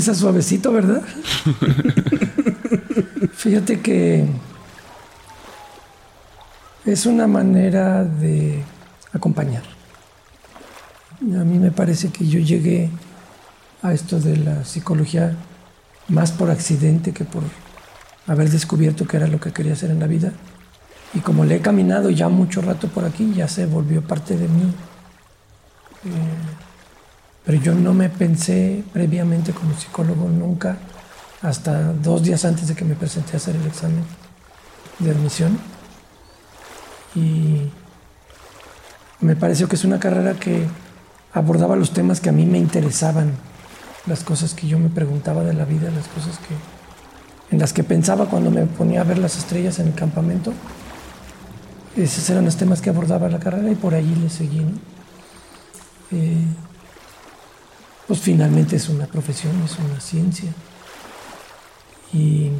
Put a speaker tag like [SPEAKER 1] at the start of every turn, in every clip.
[SPEAKER 1] Empieza suavecito, ¿verdad? Fíjate que es una manera de acompañar. A mí me parece que yo llegué a esto de la psicología más por accidente que por haber descubierto que era lo que quería hacer en la vida. Y como le he caminado ya mucho rato por aquí, ya se volvió parte de mí. Eh, pero yo no me pensé previamente como psicólogo nunca, hasta dos días antes de que me presenté a hacer el examen de admisión. Y me pareció que es una carrera que abordaba los temas que a mí me interesaban, las cosas que yo me preguntaba de la vida, las cosas que en las que pensaba cuando me ponía a ver las estrellas en el campamento. Esos eran los temas que abordaba la carrera y por allí le seguí. Eh, pues finalmente es una profesión, es una ciencia. Y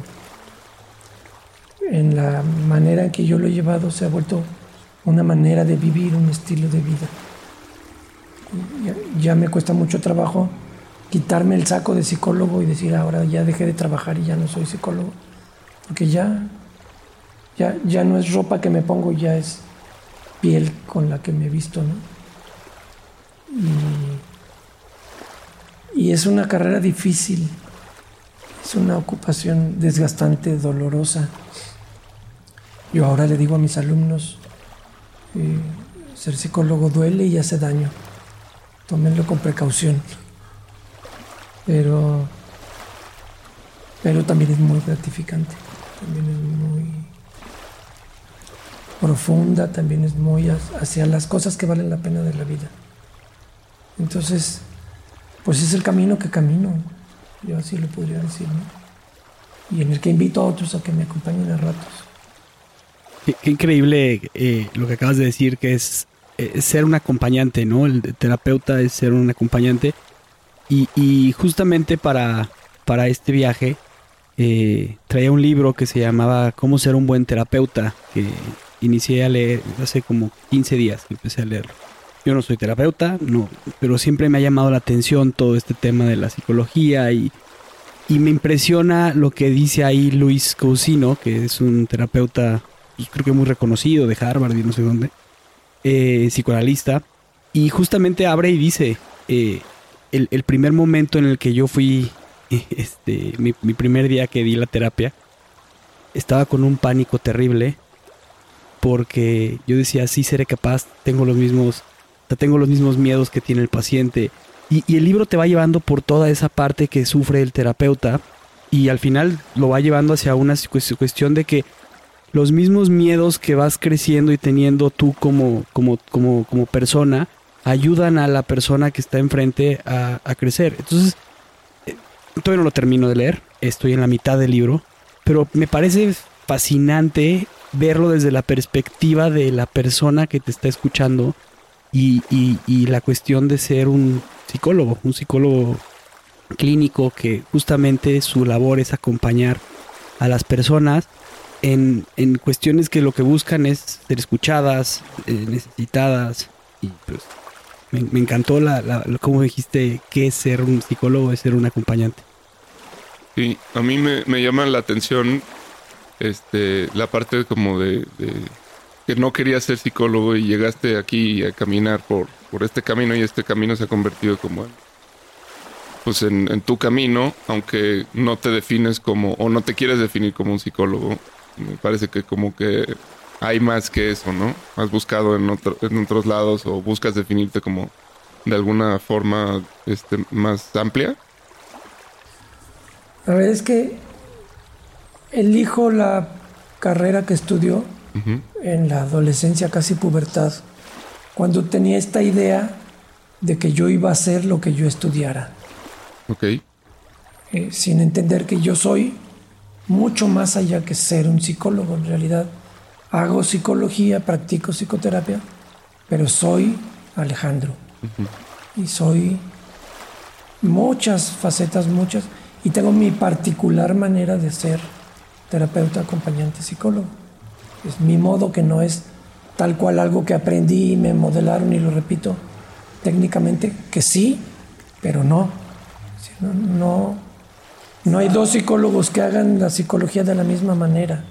[SPEAKER 1] en la manera en que yo lo he llevado se ha vuelto una manera de vivir, un estilo de vida. Ya, me cuesta mucho trabajo quitarme el saco de psicólogo y decir ahora ya dejé de trabajar y ya no soy psicólogo, porque ya, ya, ya no es ropa que me pongo, ya es piel con la que me he visto. Y, es una carrera difícil, es una ocupación desgastante, dolorosa. Yo ahora le digo a mis alumnos, eh, ser psicólogo duele y hace daño, tómenlo con precaución, pero, pero también es muy gratificante, también es muy profunda, también es muy hacia las cosas que valen la pena de la vida. Entonces, pues es el camino que camino, yo así lo podría decir, ¿no? Y en el que invito a otros a que me acompañen a ratos.
[SPEAKER 2] Qué, increíble eh, lo que acabas de decir, que es, ser un acompañante, ¿no? El terapeuta es ser un acompañante. Y, justamente para, para este viaje eh, traía un libro que se llamaba Cómo ser un buen terapeuta, que inicié a leer hace como 15 días, empecé a leerlo. Yo no soy terapeuta, no, pero siempre me ha llamado la atención todo este tema de la psicología y, me impresiona lo que dice ahí Luis Cousino, que es un terapeuta, pues, creo que muy reconocido de Harvard y no sé dónde, eh, psicoanalista, y justamente abre y dice, eh, el, primer momento en el que yo fui, este, mi, mi primer día que di la terapia, estaba con un pánico terrible porque yo decía, sí seré capaz, tengo los mismos tengo los mismos miedos que tiene el paciente. Y, el libro te va llevando por toda esa parte que sufre el terapeuta y al final lo va llevando hacia una cuestión de que los mismos miedos que vas creciendo y teniendo tú como, persona ayudan a la persona que está enfrente a, crecer. Entonces, eh, todavía no lo termino de leer, estoy en la mitad del libro, pero me parece fascinante verlo desde la perspectiva de la persona que te está escuchando y, y, la cuestión de ser un psicólogo, un psicólogo clínico que justamente su labor es acompañar a las personas en, en cuestiones que lo que buscan es ser escuchadas, eh, necesitadas y pues me, encantó la, la, como dijiste que es ser un psicólogo, es ser un acompañante.
[SPEAKER 3] Sí, a mí me, me llama la atención este, la parte como de, no querías ser psicólogo y llegaste aquí a caminar por, por este camino y este camino se ha convertido como pues en, tu camino, aunque no te defines como, o no te quieres definir como un psicólogo, me parece que como que hay más que eso, ¿no? Has buscado en, en otros lados o buscas definirte como de alguna forma este, más amplia.
[SPEAKER 1] A ver, es que elijo la carrera que estudió en la adolescencia, casi pubertad, cuando tenía esta idea de que yo iba a hacer lo que yo estudiara.
[SPEAKER 3] Ok.
[SPEAKER 1] Eh, sin entender que yo soy mucho más allá que ser un psicólogo. En realidad, hago psicología, practico psicoterapia, pero soy Alejandro. Y soy muchas facetas, muchas. Y tengo mi particular manera de ser terapeuta, acompañante, psicólogo. Es mi modo que no es tal cual algo que aprendí y me modelaron y lo repito técnicamente, que sí, pero no. No, no, hay dos psicólogos que hagan la psicología de la misma manera.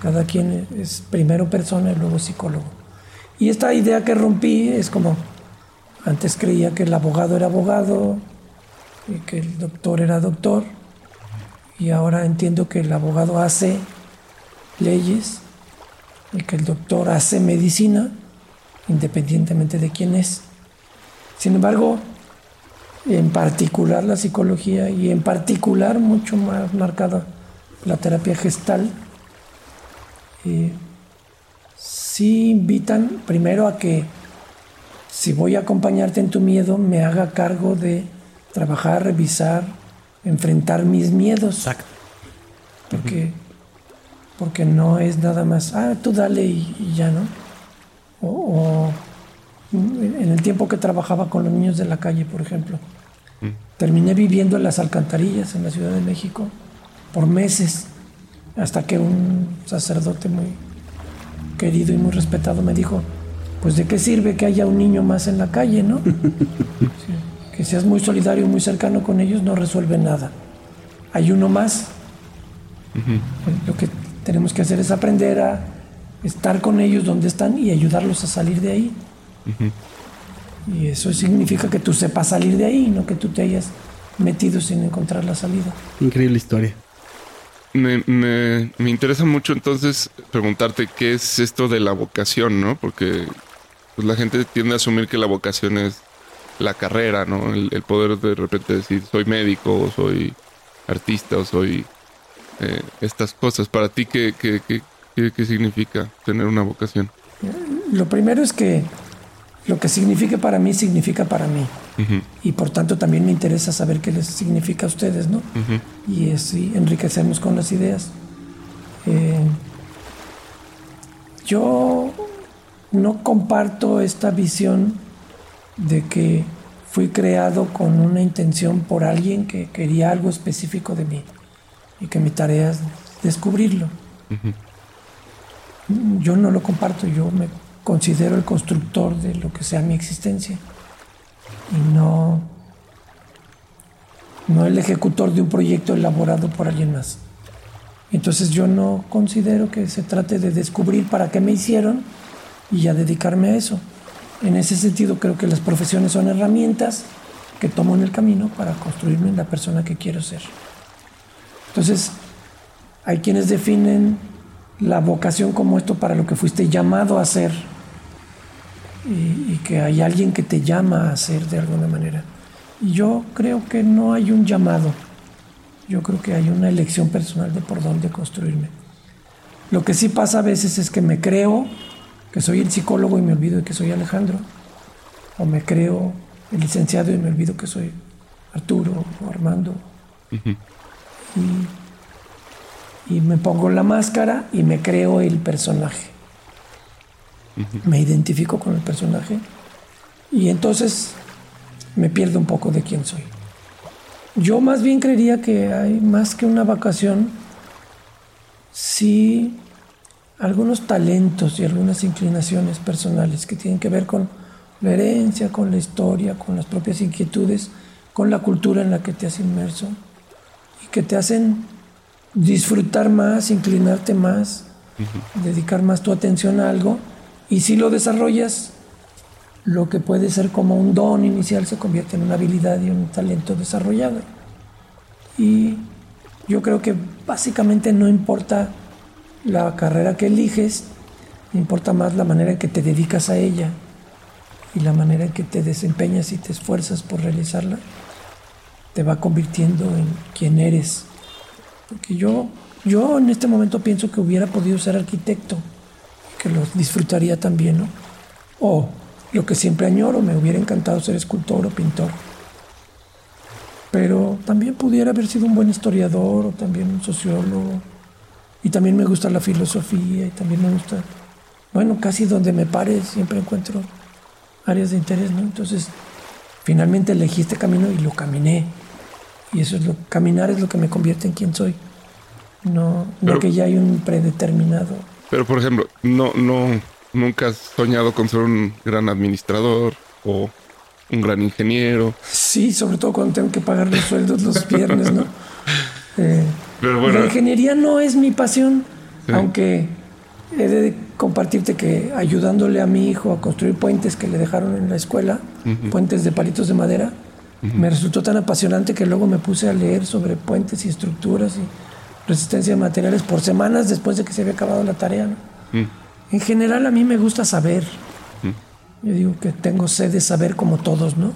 [SPEAKER 1] Cada quien es primero persona y luego psicólogo. Y esta idea que rompí es como, antes creía que el abogado era abogado y que el doctor era doctor, y ahora entiendo que el abogado hace leyes y que el doctor hace medicina, independientemente de quién es. Sin embargo, en particular la psicología y en particular mucho más marcada la terapia gestal, eh, sí invitan primero a que si voy a acompañarte en tu miedo, me haga cargo de trabajar, revisar, enfrentar mis miedos.
[SPEAKER 2] Exacto.
[SPEAKER 1] Porque, porque no es nada más, ah, tú dale y, ya, ¿no? o en el tiempo que trabajaba con los niños de la calle, por ejemplo. Mm. Terminé viviendo en las alcantarillas en la Ciudad de México por meses, hasta que un sacerdote muy querido y muy respetado me dijo, pues de qué sirve que haya un niño más en la calle, ¿no? que seas muy solidario, muy cercano con ellos, no resuelve nada. Hay uno más. Lo que tenemos que hacer es aprender a estar con ellos donde están y ayudarlos a salir de ahí. Y eso significa que tú sepas salir de ahí, no que tú te hayas metido sin encontrar la salida.
[SPEAKER 2] Increíble historia.
[SPEAKER 3] Me, me, me, interesa mucho entonces preguntarte qué es esto de la vocación, ¿no? Porque pues, la gente tiende a asumir que la vocación es la carrera, ¿no? El, poder de repente decir soy médico o soy artista o soy eh, estas cosas. Para ti, ¿qué, qué, qué, qué significa tener una vocación?
[SPEAKER 1] Lo primero es que lo que signifique para mí significa para mí. Y por tanto también me interesa saber qué les significa a ustedes, ¿no? Y así enriquecernos con las ideas. Eh, yo no comparto esta visión de que fui creado con una intención por alguien que quería algo específico de mí y que mi tarea es descubrirlo. Yo no lo comparto, yo me considero el constructor de lo que sea mi existencia y no, no el ejecutor de un proyecto elaborado por alguien más. Entonces yo no considero que se trate de descubrir para qué me hicieron y ya dedicarme a eso. En ese sentido creo que las profesiones son herramientas que tomo en el camino para construirme en la persona que quiero ser. Entonces, hay quienes definen la vocación como esto para lo que fuiste llamado a ser y, que hay alguien que te llama a hacer de alguna manera. Y yo creo que no hay un llamado, yo creo que hay una elección personal de por dónde construirme. Lo que sí pasa a veces es que me creo que soy el psicólogo y me olvido de que soy Alejandro, o me creo el licenciado y me olvido que soy Arturo o Armando. Y, y me pongo la máscara y me creo el personaje. Me identifico con el personaje y entonces me pierdo un poco de quién soy. Yo más bien creería que hay más que una vacación, sí algunos talentos y algunas inclinaciones personales que tienen que ver con la herencia, con la historia, con las propias inquietudes, con la cultura en la que te has inmerso y que te hacen disfrutar más, inclinarte más, dedicar más tu atención a algo. Y si lo desarrollas, lo que puede ser como un don inicial se convierte en una habilidad y un talento desarrollado. Y yo creo que básicamente no importa la carrera que eliges, importa más la manera en que te dedicas a ella y la manera en que te desempeñas y te esfuerzas por realizarla, te va convirtiendo en quien eres. Porque yo, yo en este momento pienso que hubiera podido ser arquitecto, que lo disfrutaría también, ¿no? O lo que siempre añoro, me hubiera encantado ser escultor o pintor. Pero también pudiera haber sido un buen historiador o también un sociólogo. Y también me gusta la filosofía y también me gusta, bueno, casi donde me pare siempre encuentro áreas de interés, ¿no? Entonces, finalmente elegí este camino y lo caminé. Y eso es lo, caminar es lo que me convierte en quien soy. No, no que ya hay un predeterminado.
[SPEAKER 3] Pero, por ejemplo, no, no, nunca has soñado con ser un gran administrador o un gran ingeniero.
[SPEAKER 1] Sí, sobre todo cuando tengo que pagar los sueldos los viernes, ¿no? Eh, Pero bueno. La ingeniería no es mi pasión, aunque he de compartirte que ayudándole a mi hijo a construir puentes que le dejaron en la escuela, puentes de palitos de madera, me resultó tan apasionante que luego me puse a leer sobre puentes y estructuras y resistencia de materiales por semanas después de que se había acabado la tarea. ¿no? En general a mí me gusta saber. Yo digo que tengo sed de saber como todos, ¿no?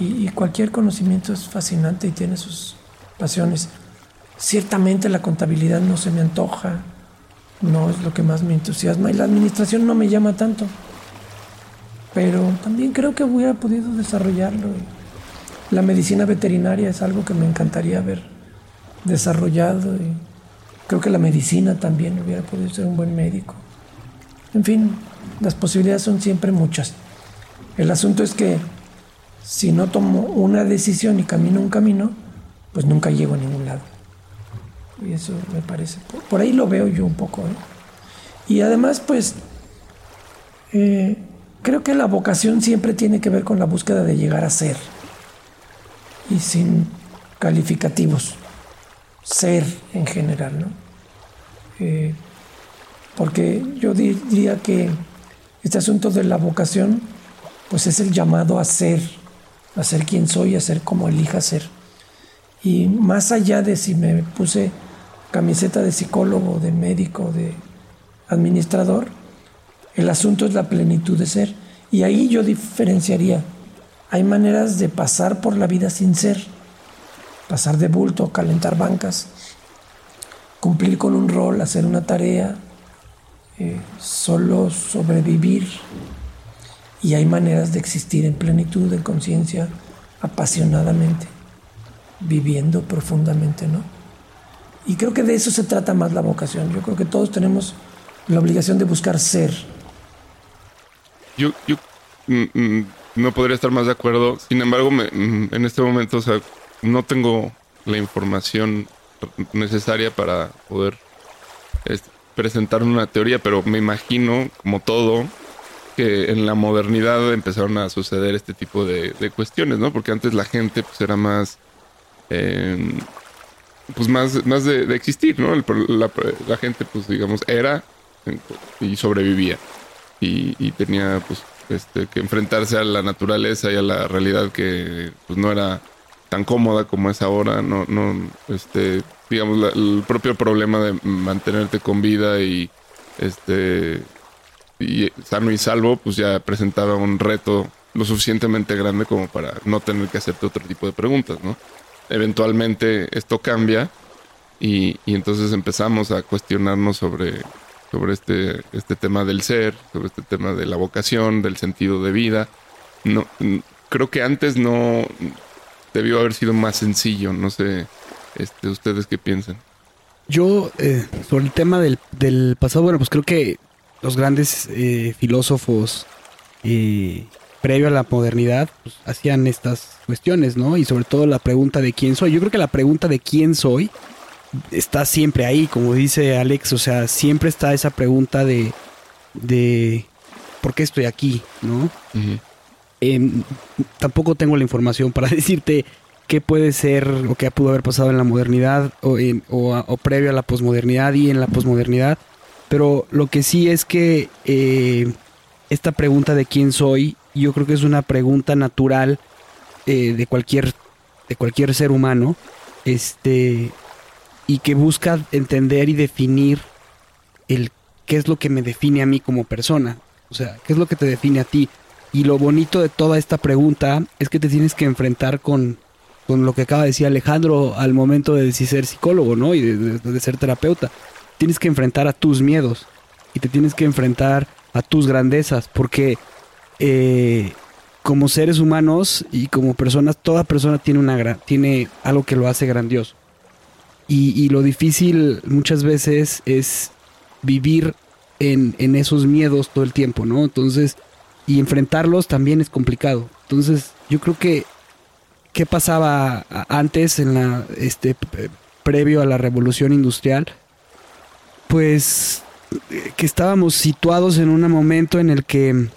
[SPEAKER 1] y, cualquier conocimiento es fascinante y tiene sus pasiones. Ciertamente la contabilidad no se me antoja, no es lo que más me entusiasma y la administración no me llama tanto. Pero también creo que hubiera podido desarrollarlo. La medicina veterinaria es algo que me encantaría haber desarrollado y creo que la medicina también hubiera podido ser un buen médico. En fin, las posibilidades son siempre muchas. El asunto es que si no tomo una decisión y camino un camino, pues nunca llego a ningún lado. Y eso me parece. Por, ahí lo veo yo un poco. ¿eh? Y además, pues, eh, creo que la vocación siempre tiene que ver con la búsqueda de llegar a ser. Y sin calificativos. Ser en general, ¿no? Eh, porque yo diría que este asunto de la vocación, pues es el llamado a ser, a ser quien soy, a ser como elija ser. Y más allá de si me puse camiseta de psicólogo, de médico, de administrador, el asunto es la plenitud de ser. Y ahí yo diferenciaría. Hay maneras de pasar por la vida sin ser, pasar de bulto, calentar bancas, cumplir con un rol, hacer una tarea, eh, solo sobrevivir. Y hay maneras de existir en plenitud, en conciencia, apasionadamente, viviendo profundamente, ¿no? Y creo que de eso se trata más la vocación. Yo creo que todos tenemos la obligación de buscar ser.
[SPEAKER 3] Yo, yo mm, mm, no podría estar más de acuerdo. Sin embargo, mm, en este momento, o sea, no tengo la información necesaria para poder presentar una teoría, pero me imagino, como todo, que en la modernidad empezaron a suceder este tipo de, cuestiones, ¿no? Porque antes la gente pues, era más eh, pues más, más de, existir, ¿no? la, gente, pues digamos, era y sobrevivía. Y, tenía, pues, este, que enfrentarse a la naturaleza y a la realidad que, pues, no era tan cómoda como es ahora, no, no, este, digamos, el propio problema de mantenerte con vida y, este, y sano y salvo, pues ya presentaba un reto lo suficientemente grande como para no tener que hacerte otro tipo de preguntas, ¿no? eventualmente esto cambia y, entonces empezamos a cuestionarnos sobre, sobre este, este tema del ser, sobre este tema de la vocación, del sentido de vida. No, creo que antes no debió haber sido más sencillo, no sé este, ustedes qué piensan.
[SPEAKER 2] Yo, eh, sobre el tema del, del, pasado, bueno, pues creo que los grandes eh, filósofos eh, previo a la modernidad pues, hacían estas cuestiones, ¿no? Y sobre todo la pregunta de quién soy. Yo creo que la pregunta de quién soy está siempre ahí, como dice Alex, o sea, siempre está esa pregunta de, de ¿por qué estoy aquí? ¿No? Em, tampoco tengo la información para decirte qué puede ser o qué pudo haber pasado en la modernidad o, en, o, previo a la posmodernidad y en la posmodernidad. Pero lo que sí es que eh, esta pregunta de quién soy, yo creo que es una pregunta natural eh, de cualquier de cualquier ser humano, este y que busca entender y definir el qué es lo que me define a mí como persona, o sea, qué es lo que te define a ti. Y lo bonito de toda esta pregunta es que te tienes que enfrentar con, con lo que acaba de decir Alejandro al momento de decir ser psicólogo, ¿no? Y de, ser terapeuta. Tienes que enfrentar a tus miedos y te tienes que enfrentar a tus grandezas, porque eh, como seres humanos y como personas, toda persona tiene, una, tiene algo que lo hace grandioso. Y, y lo difícil muchas veces es vivir en, en, esos miedos todo el tiempo, ¿no? Entonces, y enfrentarlos también es complicado. Entonces, yo creo que qué pasaba antes en la este previo a la revolución industrial pues que estábamos situados en un momento en el que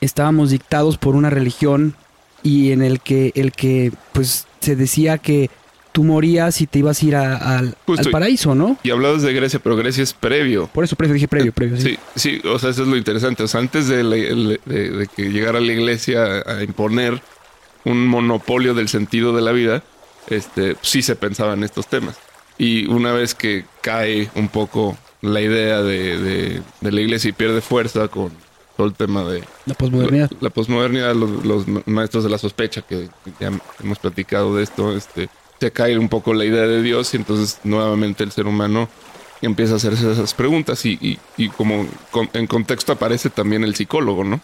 [SPEAKER 2] estábamos dictados por una religión y en el que el que pues se decía que tú morías y te ibas a ir al paraíso, ¿no?
[SPEAKER 3] Y hablabas de Grecia, pero Grecia es previo.
[SPEAKER 2] Por eso, previo, dije previo, previo.
[SPEAKER 3] Sí, sí, o sea, eso es lo interesante. O sea, antes de, de que llegara la iglesia a imponer un monopolio del sentido de la vida, este, sí se pensaba en estos temas. Y una vez que cae un poco la idea de, la iglesia y pierde fuerza con todo el tema de
[SPEAKER 2] la posmodernidad,
[SPEAKER 3] la, posmodernidad, los, maestros de la sospecha que ya hemos platicado de esto, este, se cae un poco la idea de Dios y entonces nuevamente el ser humano empieza a hacerse esas preguntas y, y, como en contexto aparece también el psicólogo, ¿no?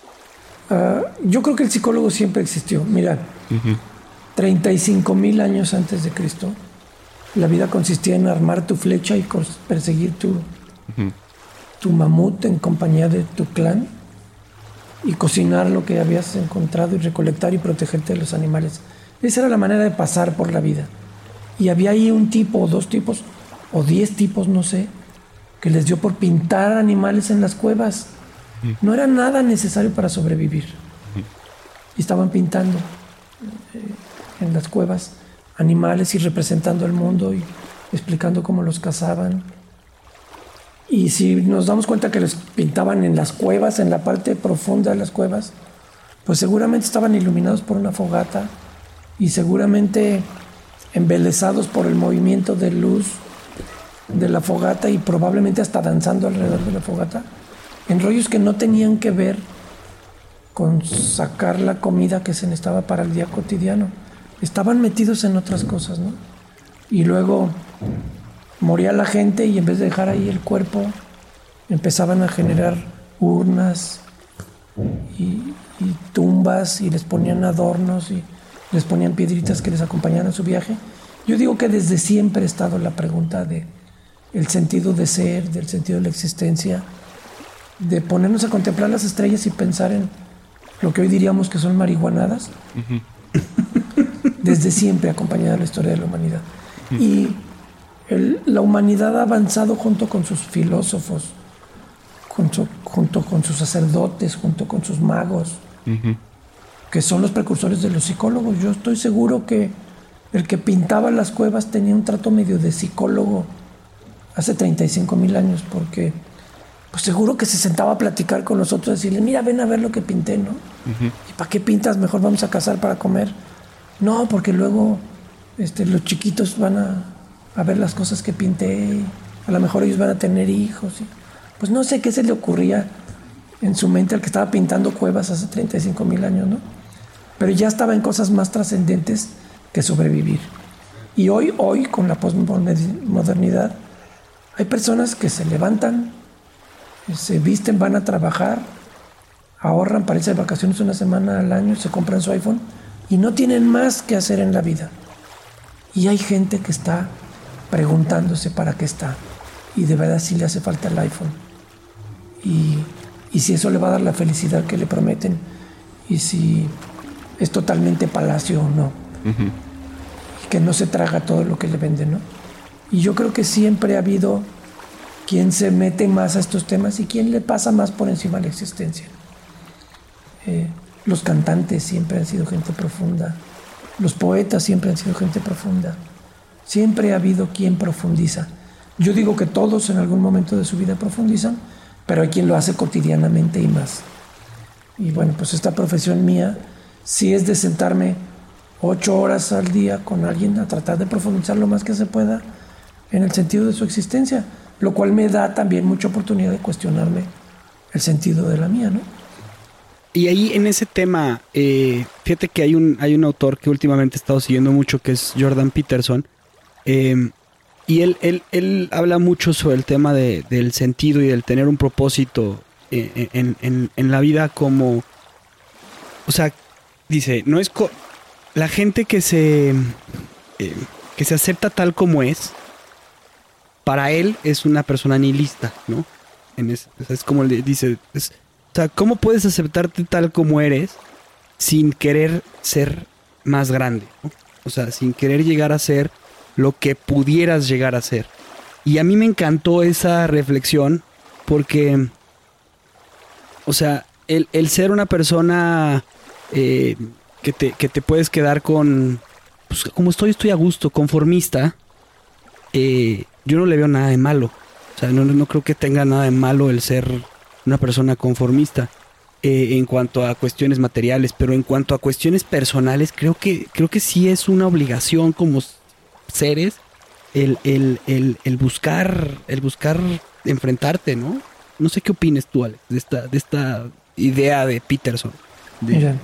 [SPEAKER 1] Ah, yo creo que el psicólogo siempre existió. Mira, 35 mil años antes de Cristo, la vida consistía en armar tu flecha y perseguir tu, tu mamut en compañía de tu clan y cocinar lo que habías encontrado y recolectar y protegerte de los animales. Esa era la manera de pasar por la vida. Y había ahí un tipo o dos tipos o diez tipos, no sé, que les dio por pintar animales en las cuevas no era nada necesario para sobrevivir. Y estaban pintando eh, en las cuevas animales y representando el mundo y explicando cómo los cazaban. Y si nos damos cuenta que los pintaban en las cuevas, en la parte profunda de las cuevas, pues seguramente estaban iluminados por una fogata y seguramente embelesados por el movimiento de luz de la fogata y probablemente hasta danzando alrededor de la fogata en rollos que no tenían que ver con sacar la comida que se necesitaba para el día cotidiano. Estaban metidos en otras cosas, ¿no? Y luego moría la gente y en vez de dejar ahí el cuerpo, empezaban a generar urnas y, tumbas y les ponían adornos y les ponían piedritas que les acompañaran a su viaje. Yo digo que desde siempre ha estado la pregunta de el sentido de ser, del sentido de la existencia, de ponernos a contemplar las estrellas y pensar en lo que hoy diríamos que son marihuanadas, desde siempre acompañada la historia de la humanidad. Y la humanidad ha avanzado junto con sus filósofos, junto, junto con sus sacerdotes, junto con sus magos, que son los precursores de los psicólogos. Yo estoy seguro que el que pintaba las cuevas tenía un trato medio de psicólogo hace 35 mil años, porque pues seguro que se sentaba a platicar con nosotros, y decirle, mira, ven a ver lo que pinté, ¿no? ¿Y para qué pintas? Mejor vamos a cazar para comer. No, porque luego este, los chiquitos van a, ver las cosas que pinté, a lo mejor ellos van a tener hijos. Pues no sé qué se le ocurría en su mente al que estaba pintando cuevas hace 35 mil años, ¿no? Pero ya estaba en cosas más trascendentes que sobrevivir. Y hoy, hoy, con la postmodernidad, hay personas que se levantan se visten, van a trabajar, ahorran para irse de vacaciones una semana al año, se compran su iPhone y no tienen más que hacer en la vida. Y hay gente que está preguntándose para qué está. Y de verdad sí le hace falta el iPhone. Y, y si eso le va a dar la felicidad que le prometen. Y si es totalmente palacio o no. Que no se traga todo lo que le venden, ¿no? Y yo creo que siempre ha habido quien se mete más a estos temas y quien le pasa más por encima de la existencia. Eh, los cantantes siempre han sido gente profunda, los poetas siempre han sido gente profunda, siempre ha habido quien profundiza. Yo digo que todos en algún momento de su vida profundizan, pero hay quien lo hace cotidianamente y más. Y bueno, pues esta profesión mía si es de sentarme ocho horas al día con alguien a tratar de profundizar lo más que se pueda en el sentido de su existencia, lo cual me da también mucha oportunidad de cuestionarme el sentido de la mía, ¿no?
[SPEAKER 2] Y ahí en ese tema, eh, fíjate que hay un, hay un autor que últimamente he estado siguiendo mucho, que es Jordan Peterson, em, y él, él, él, habla mucho sobre el tema de, del sentido y del tener un propósito eh, en, en, en la vida como, o sea, dice, no es la gente que se eh, que se acepta tal como es, para él es una persona nihilista, ¿no? En es, es, como le dice, o sea, ¿cómo puedes aceptarte tal como eres sin querer ser más grande? O sea, sin querer llegar a ser lo que pudieras llegar a ser. Y a mí me encantó esa reflexión porque, o sea, el, el ser una persona eh, que, te, que te puedes quedar con, pues como estoy, estoy a gusto, conformista, eh, yo no le veo nada de malo. O sea, no, no, creo que tenga nada de malo el ser una persona conformista eh, en cuanto a cuestiones materiales, pero en cuanto a cuestiones personales, creo que, creo que sí es una obligación como seres el, el, el, el buscar, el buscar enfrentarte, ¿no? No sé qué opines tú, Alex, de esta, de esta idea de Peterson.
[SPEAKER 1] Mira,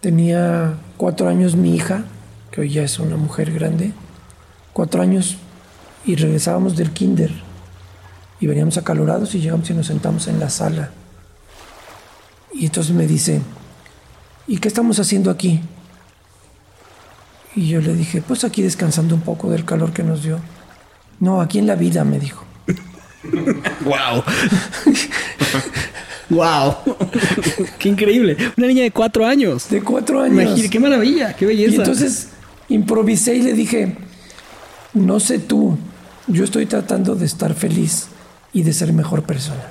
[SPEAKER 1] Tenía cuatro años mi hija, que hoy ya es una mujer grande, cuatro años y regresábamos del kinder y veníamos acalorados y llegamos y nos sentamos en la sala. Y entonces me dice, ¿y qué estamos haciendo aquí? Y yo le dije, pues aquí descansando un poco del calor que nos dio. No, aquí en la vida, me dijo.
[SPEAKER 2] ¡Wow! ¡Wow! ¡Qué increíble! Una niña de cuatro años.
[SPEAKER 1] De cuatro años.
[SPEAKER 2] ¡Qué maravilla! ¡Qué belleza!
[SPEAKER 1] Y entonces improvisé y le dije, no sé tú, yo estoy tratando de estar feliz y de ser mejor persona.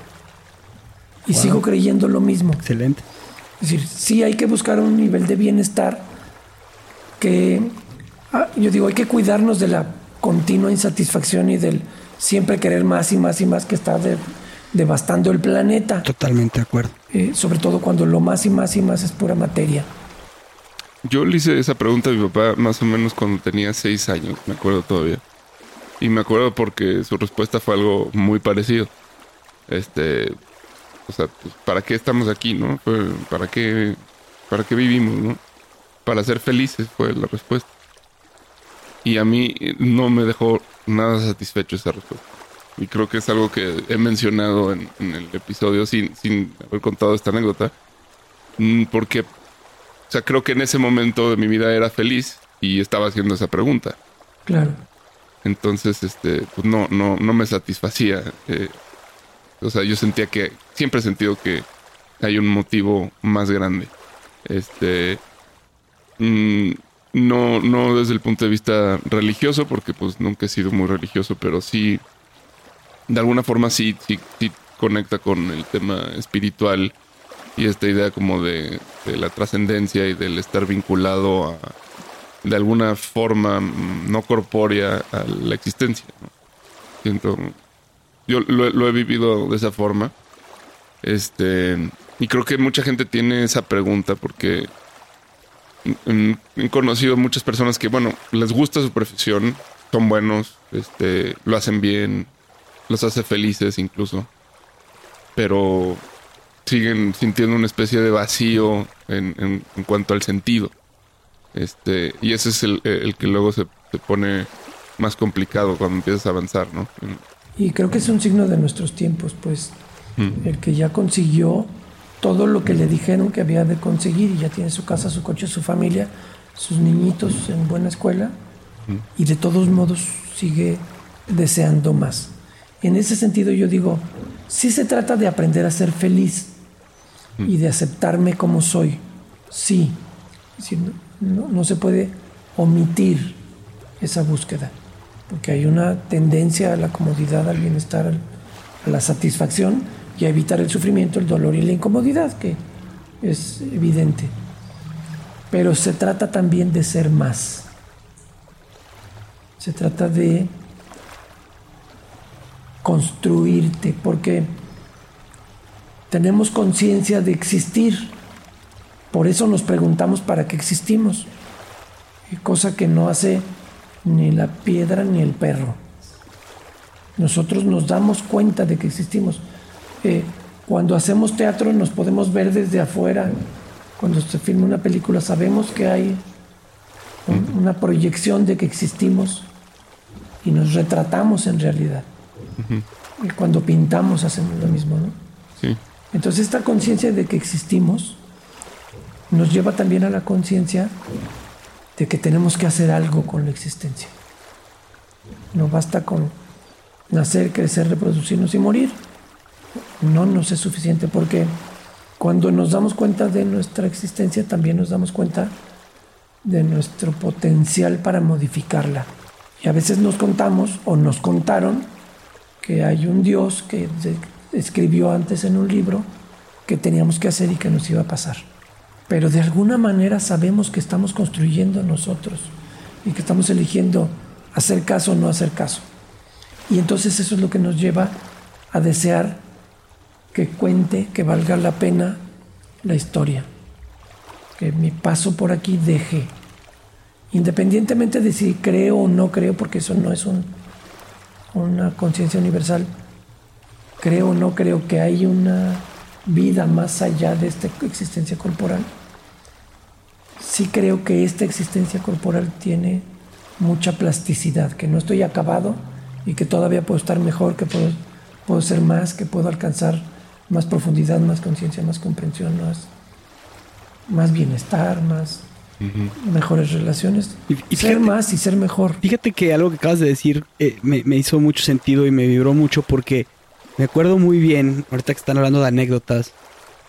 [SPEAKER 1] Y sigo creyendo lo mismo.
[SPEAKER 2] Excelente.
[SPEAKER 1] Es decir, sí hay que buscar un nivel de bienestar que, ah, yo digo, hay que cuidarnos de la continua insatisfacción y del siempre querer más y más y más que está de, devastando el planeta.
[SPEAKER 2] Totalmente de acuerdo.
[SPEAKER 1] Eh, sobre todo cuando lo más y más y más es pura materia.
[SPEAKER 3] Yo le hice esa pregunta a mi papá más o menos cuando tenía seis años, me acuerdo todavía. Y me acuerdo porque su respuesta fue algo muy parecido. Este, o sea, pues, ¿para qué estamos aquí, no? ¿Para qué, para qué vivimos, no? Para ser felices fue la respuesta. Y a mí no me dejó nada satisfecho esa respuesta. Y creo que es algo que he mencionado en, el episodio sin, sin haber contado esta anécdota. Mm, porque, o sea, creo que en ese momento de mi vida era feliz y estaba haciendo esa pregunta.
[SPEAKER 1] Claro.
[SPEAKER 3] Entonces, este, pues no, no, no me satisfacía. Eh, o sea, yo sentía que, siempre he sentido que hay un motivo más grande. Este, mm, no, no desde el punto de vista religioso, porque pues nunca he sido muy religioso, pero sí de alguna forma sí, sí, conecta con el tema espiritual y esta idea como de, la trascendencia y del estar vinculado a, de alguna forma mm, no corpórea a la existencia. Siento, yo lo, he vivido de esa forma. Este, y creo que mucha gente tiene esa pregunta porque he conocido muchas personas que, bueno, les gusta su profesión, son buenos, este, lo hacen bien, los hace felices incluso. Pero siguen sintiendo una especie de vacío en, en, cuanto al sentido. Este, y ese es el, que luego se, pone más complicado cuando empiezas a avanzar, ¿no?
[SPEAKER 1] Y creo que es un signo de nuestros tiempos, pues, mm. el que ya consiguió todo lo que le dijeron que había de conseguir y ya tiene su casa, su coche, su familia, sus niñitos en buena escuela y de todos modos sigue deseando más. En ese sentido yo digo, sí se trata de aprender a ser feliz y de aceptarme como soy, sí, no, se puede omitir esa búsqueda, porque hay una tendencia a la comodidad, al bienestar, a la satisfacción y a evitar el sufrimiento, el dolor y la incomodidad, que es evidente. Pero se trata también de ser más. Se trata de construirte, porque tenemos conciencia de existir. Por eso nos preguntamos para qué existimos. Cosa que no hace ni la piedra ni el perro. Nosotros nos damos cuenta de que existimos. Eh, cuando hacemos teatro nos podemos ver desde afuera. Cuando se filma una película sabemos que hay una proyección de que existimos y nos retratamos en realidad. Y cuando pintamos hacemos lo mismo, ¿no? Sí. Entonces esta conciencia de que existimos nos lleva también a la conciencia de que tenemos que hacer algo con la existencia. No basta con nacer, crecer, reproducirnos y morir. No nos es suficiente porque cuando nos damos cuenta de nuestra existencia también nos damos cuenta de nuestro potencial para modificarla. Y a veces nos contamos o nos contaron que hay un Dios que escribió antes en un libro que teníamos que hacer y que nos iba a pasar. Pero de alguna manera sabemos que estamos construyendo nosotros y que estamos eligiendo hacer caso o no hacer caso. Y entonces eso es lo que nos lleva a desear que cuente, que valga la pena la historia, que mi paso por aquí deje independientemente de si creo o no creo, porque eso no es una conciencia universal, creo o no creo que hay una vida más allá de esta existencia corporal. Sí creo que esta existencia corporal tiene mucha plasticidad, que no estoy acabado y que todavía puedo estar mejor, que puedo, puedo ser más, que puedo alcanzar más profundidad, más conciencia, más comprensión, más, más bienestar, más, mejores relaciones. Y, ser más y ser mejor.
[SPEAKER 2] Fíjate que algo que acabas de decir eh, me, hizo mucho sentido y me vibró mucho porque me acuerdo muy bien, ahorita que están hablando de anécdotas,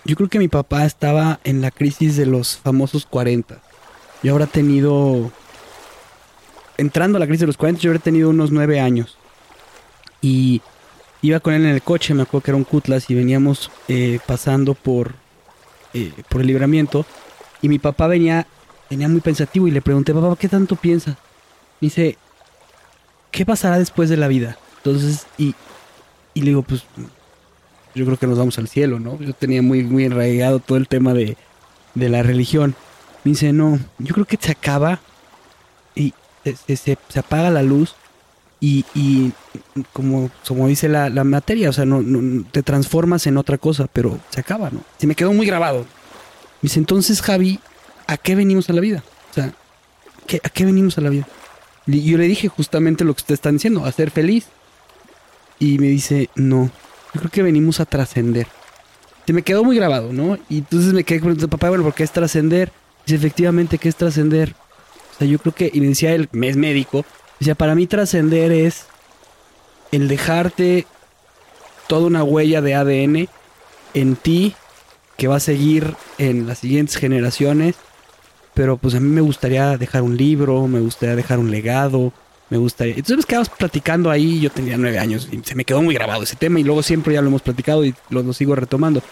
[SPEAKER 2] yo creo que mi papá estaba en la crisis de los famosos 40. Yo habrá tenido, entrando a la crisis de los 40, yo habré tenido unos 9 años. Y iba con él en el coche, me acuerdo que era un Cutlass y veníamos eh, pasando por, eh, por el libramiento. Y mi papá venía venía muy pensativo y le pregunté, papá, ¿qué tanto piensa? Me dice, ¿qué pasará después de la vida? Entonces, y, y le digo, pues yo creo que nos vamos al cielo, ¿no? Yo tenía muy, muy enraigado todo el tema de, de la religión. Me dice, no, yo creo que se acaba y se, se, apaga la luz y, y como, como dice la, la, materia, o sea, no, no, te transformas en otra cosa, pero se acaba, ¿no? Se me quedó muy grabado. Me dice, entonces Javi, ¿a qué venimos a la vida? O sea, ¿a qué venimos a la vida? Y yo le dije justamente lo que ustedes están diciendo, a ser feliz. Y me dice, no, yo creo que venimos a trascender. Se me quedó muy grabado, ¿no? Y entonces me quedé preguntando, papá, bueno, ¿por qué es trascender? Dice, efectivamente, ¿qué es trascender? O sea, yo creo que, y me decía él, es médico, decía, para mí trascender es el dejarte toda una huella de ADN en ti que va a seguir en las siguientes generaciones pero pues a mí me gustaría dejar un libro, me gustaría dejar un legado, me gustaría... Entonces nos quedamos platicando ahí, yo tenía nueve años y se me quedó muy grabado ese tema y luego siempre ya lo hemos platicado y lo, sigo retomando.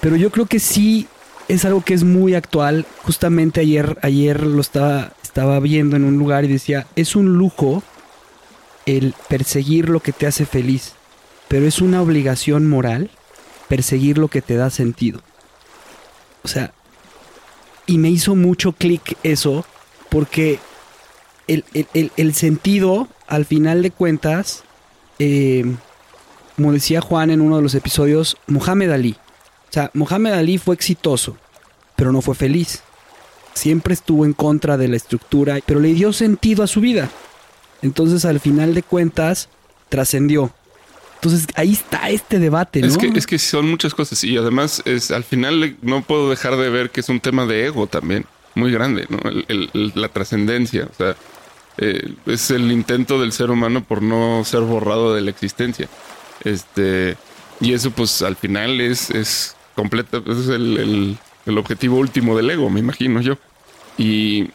[SPEAKER 2] Pero yo creo que sí es algo que es muy actual. Justamente ayer, ayer lo estaba, estaba viendo en un lugar y decía, es un lujo el perseguir lo que te hace feliz, pero es una obligación moral perseguir lo que te da sentido. O sea, y me hizo mucho clic eso, porque el, sentido, al final de cuentas, eh, como decía Juan en uno de los episodios, Mohamed Ali. O sea, Mohamed Ali fue exitoso, pero no fue feliz. Siempre estuvo en contra de la estructura, pero le dio sentido a su vida. Entonces, al final de cuentas, trascendió. Entonces ahí está este debate, ¿no?
[SPEAKER 3] Es que, es que son muchas cosas y además es al final no puedo dejar de ver que es un tema de ego también muy grande, ¿no? la trascendencia, o sea, eh, es el intento del ser humano por no ser borrado de la existencia. Este, y eso pues al final es, es completa, es el, el, objetivo último del ego, me imagino yo. Y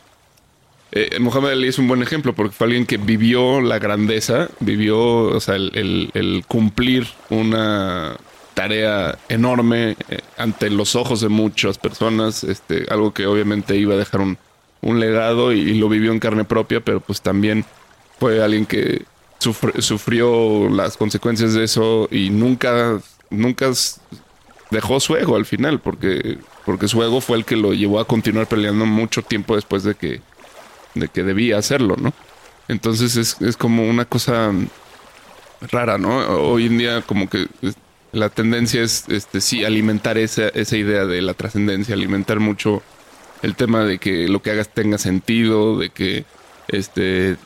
[SPEAKER 3] eh, Muhammad Ali es un buen ejemplo porque fue alguien que vivió la grandeza, vivió, o sea, el, cumplir una tarea enorme eh, ante los ojos de muchas personas, este, algo que obviamente iba a dejar un, un legado y, lo vivió en carne propia, pero pues también fue alguien que sufrió las consecuencias de eso y nunca, nunca dejó su ego al final, porque, porque su ego fue el que lo llevó a continuar peleando mucho tiempo después de que, de que debía hacerlo, ¿no? Entonces es, es como una cosa rara, ¿no? Hoy en día como que la tendencia es, este, sí, alimentar esa, esa idea de la trascendencia, alimentar mucho el tema de que lo que hagas tenga sentido, de que este,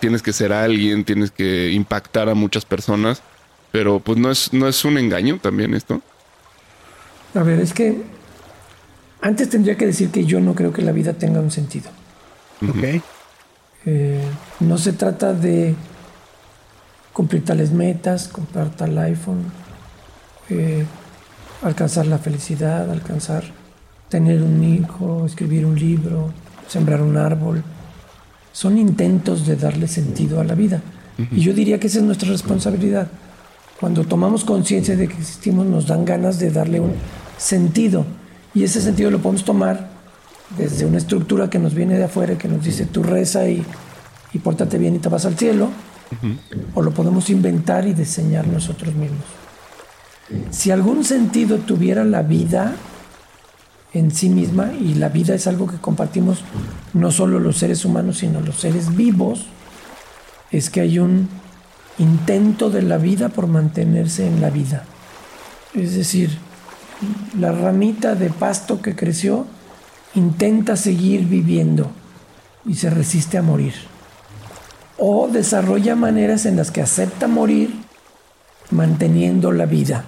[SPEAKER 3] tienes que ser alguien, tienes que impactar a muchas personas, pero pues no es, no es un engaño también esto.
[SPEAKER 1] A ver, es que antes tendría que decir que yo no creo que la vida tenga un sentido.
[SPEAKER 2] Ok.
[SPEAKER 1] Eh, no se trata de cumplir tales metas, comprar tal iPhone, eh, alcanzar la felicidad, alcanzar tener un hijo, escribir un libro, sembrar un árbol, son intentos de darle sentido a la vida. Y yo diría que esa es nuestra responsabilidad. Cuando tomamos conciencia de que existimos, nos dan ganas de darle un sentido. Y ese sentido lo podemos tomar desde una estructura que nos viene de afuera, que nos dice tú reza y, y pórtate bien y te vas al cielo, o lo podemos inventar y diseñar nosotros mismos. Si algún sentido tuviera la vida, en sí misma y la vida es algo que compartimos no solo los seres humanos, sino los seres vivos, es que hay un intento de la vida por mantenerse en la vida. Es decir, la ramita de pasto que creció intenta seguir viviendo y se resiste a morir. O desarrolla maneras en las que acepta morir manteniendo la vida.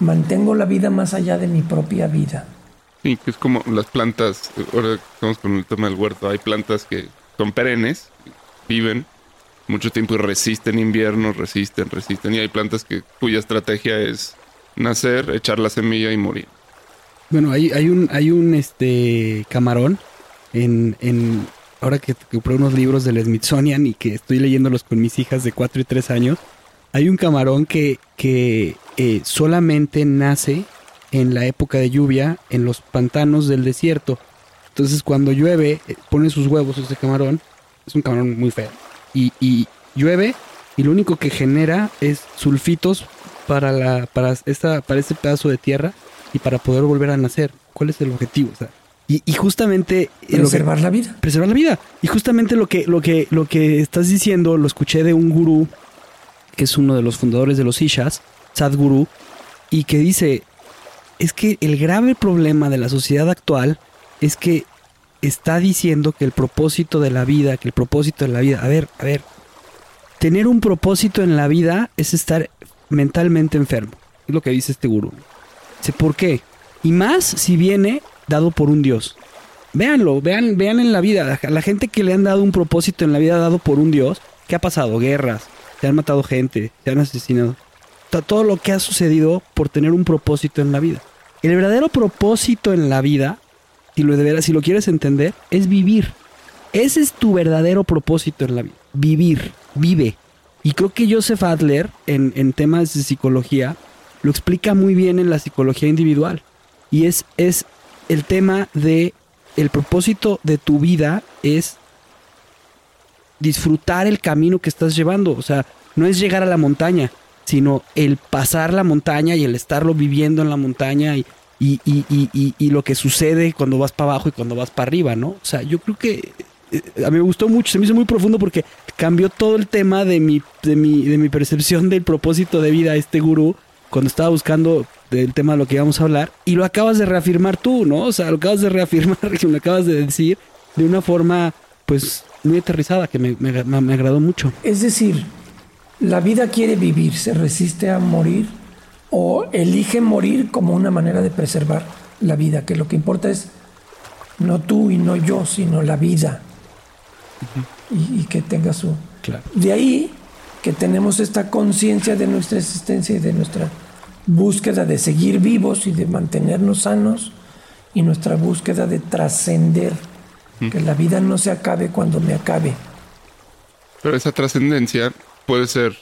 [SPEAKER 1] Mantengo la vida más allá de mi propia vida.
[SPEAKER 3] Sí, que es como las plantas, ahora estamos con el tema del huerto, hay plantas que son perennes, viven mucho tiempo y resisten invierno, resisten, resisten, y hay plantas que cuya estrategia es nacer, echar la semilla y morir.
[SPEAKER 2] Bueno, hay, hay un, hay un este camarón en, en ahora que compré unos libros del Smithsonian y que estoy leyéndolos con mis hijas de 4 y 3 años, hay un camarón que, que eh, solamente nace en la época de lluvia en los pantanos del desierto. Entonces cuando llueve, eh, pone sus huevos ese camarón. Es un camarón muy feo. Y, llueve y lo único que genera es sulfitos para, la, para, esta, para este pedazo de tierra y para poder volver a nacer. ¿Cuál es el objetivo? y, y, justamente...
[SPEAKER 1] Preservar la vida.
[SPEAKER 2] Preservar la vida. Y justamente lo que, lo, que, lo que estás diciendo lo escuché de un gurú, que es uno de los fundadores de los Ishas, Sadhguru, y que dice, es que el grave problema de la sociedad actual es que está diciendo que el propósito de la vida, que el propósito de la vida, a ver, a ver, tener un propósito en la vida es estar mentalmente enfermo, es lo que dice este gurú. ¿Por qué? Y más si viene dado por un Dios. Véanlo, vean, vean en la vida, la gente que le han dado un propósito en la vida dado por un Dios, ¿qué ha pasado? Guerras, se han matado gente, se han asesinado todo lo que ha sucedido por tener un propósito en la vida. El verdadero propósito en la vida, si lo, de si lo quieres entender, es vivir. Ese es tu verdadero propósito en la vida. Vivir, vive. Y creo que Joseph Adler, en, en temas de psicología, lo explica muy bien en la psicología individual. Y es, es el tema de el propósito de tu vida es disfrutar el camino que estás llevando. O sea, no es llegar a la montaña, sino el pasar la montaña y el estarlo viviendo en la montaña y, y, y, y, lo que sucede cuando vas para abajo y cuando vas para arriba, ¿no? O sea, yo creo que eh, a mí me gustó mucho, se me hizo muy profundo porque cambió todo el tema de mi, de mi, de mi percepción del propósito de vida este gurú cuando estaba buscando el tema de lo que íbamos a hablar y lo acabas de reafirmar tú, ¿no? O sea, lo acabas de reafirmar, y lo acabas de decir de una forma pues muy aterrizada que me, me, me agradó mucho.
[SPEAKER 1] Es decir, la vida quiere vivir, se resiste a morir o elige morir como una manera de preservar la vida, que lo que importa es no tú y no yo, sino la vida. y, que tenga su...
[SPEAKER 2] Claro.
[SPEAKER 1] De ahí que tenemos esta conciencia de nuestra existencia y de nuestra búsqueda de seguir vivos y de mantenernos sanos y nuestra búsqueda de trascender, que la vida no se acabe cuando me acabe.
[SPEAKER 3] Pero esa trascendencia puede ser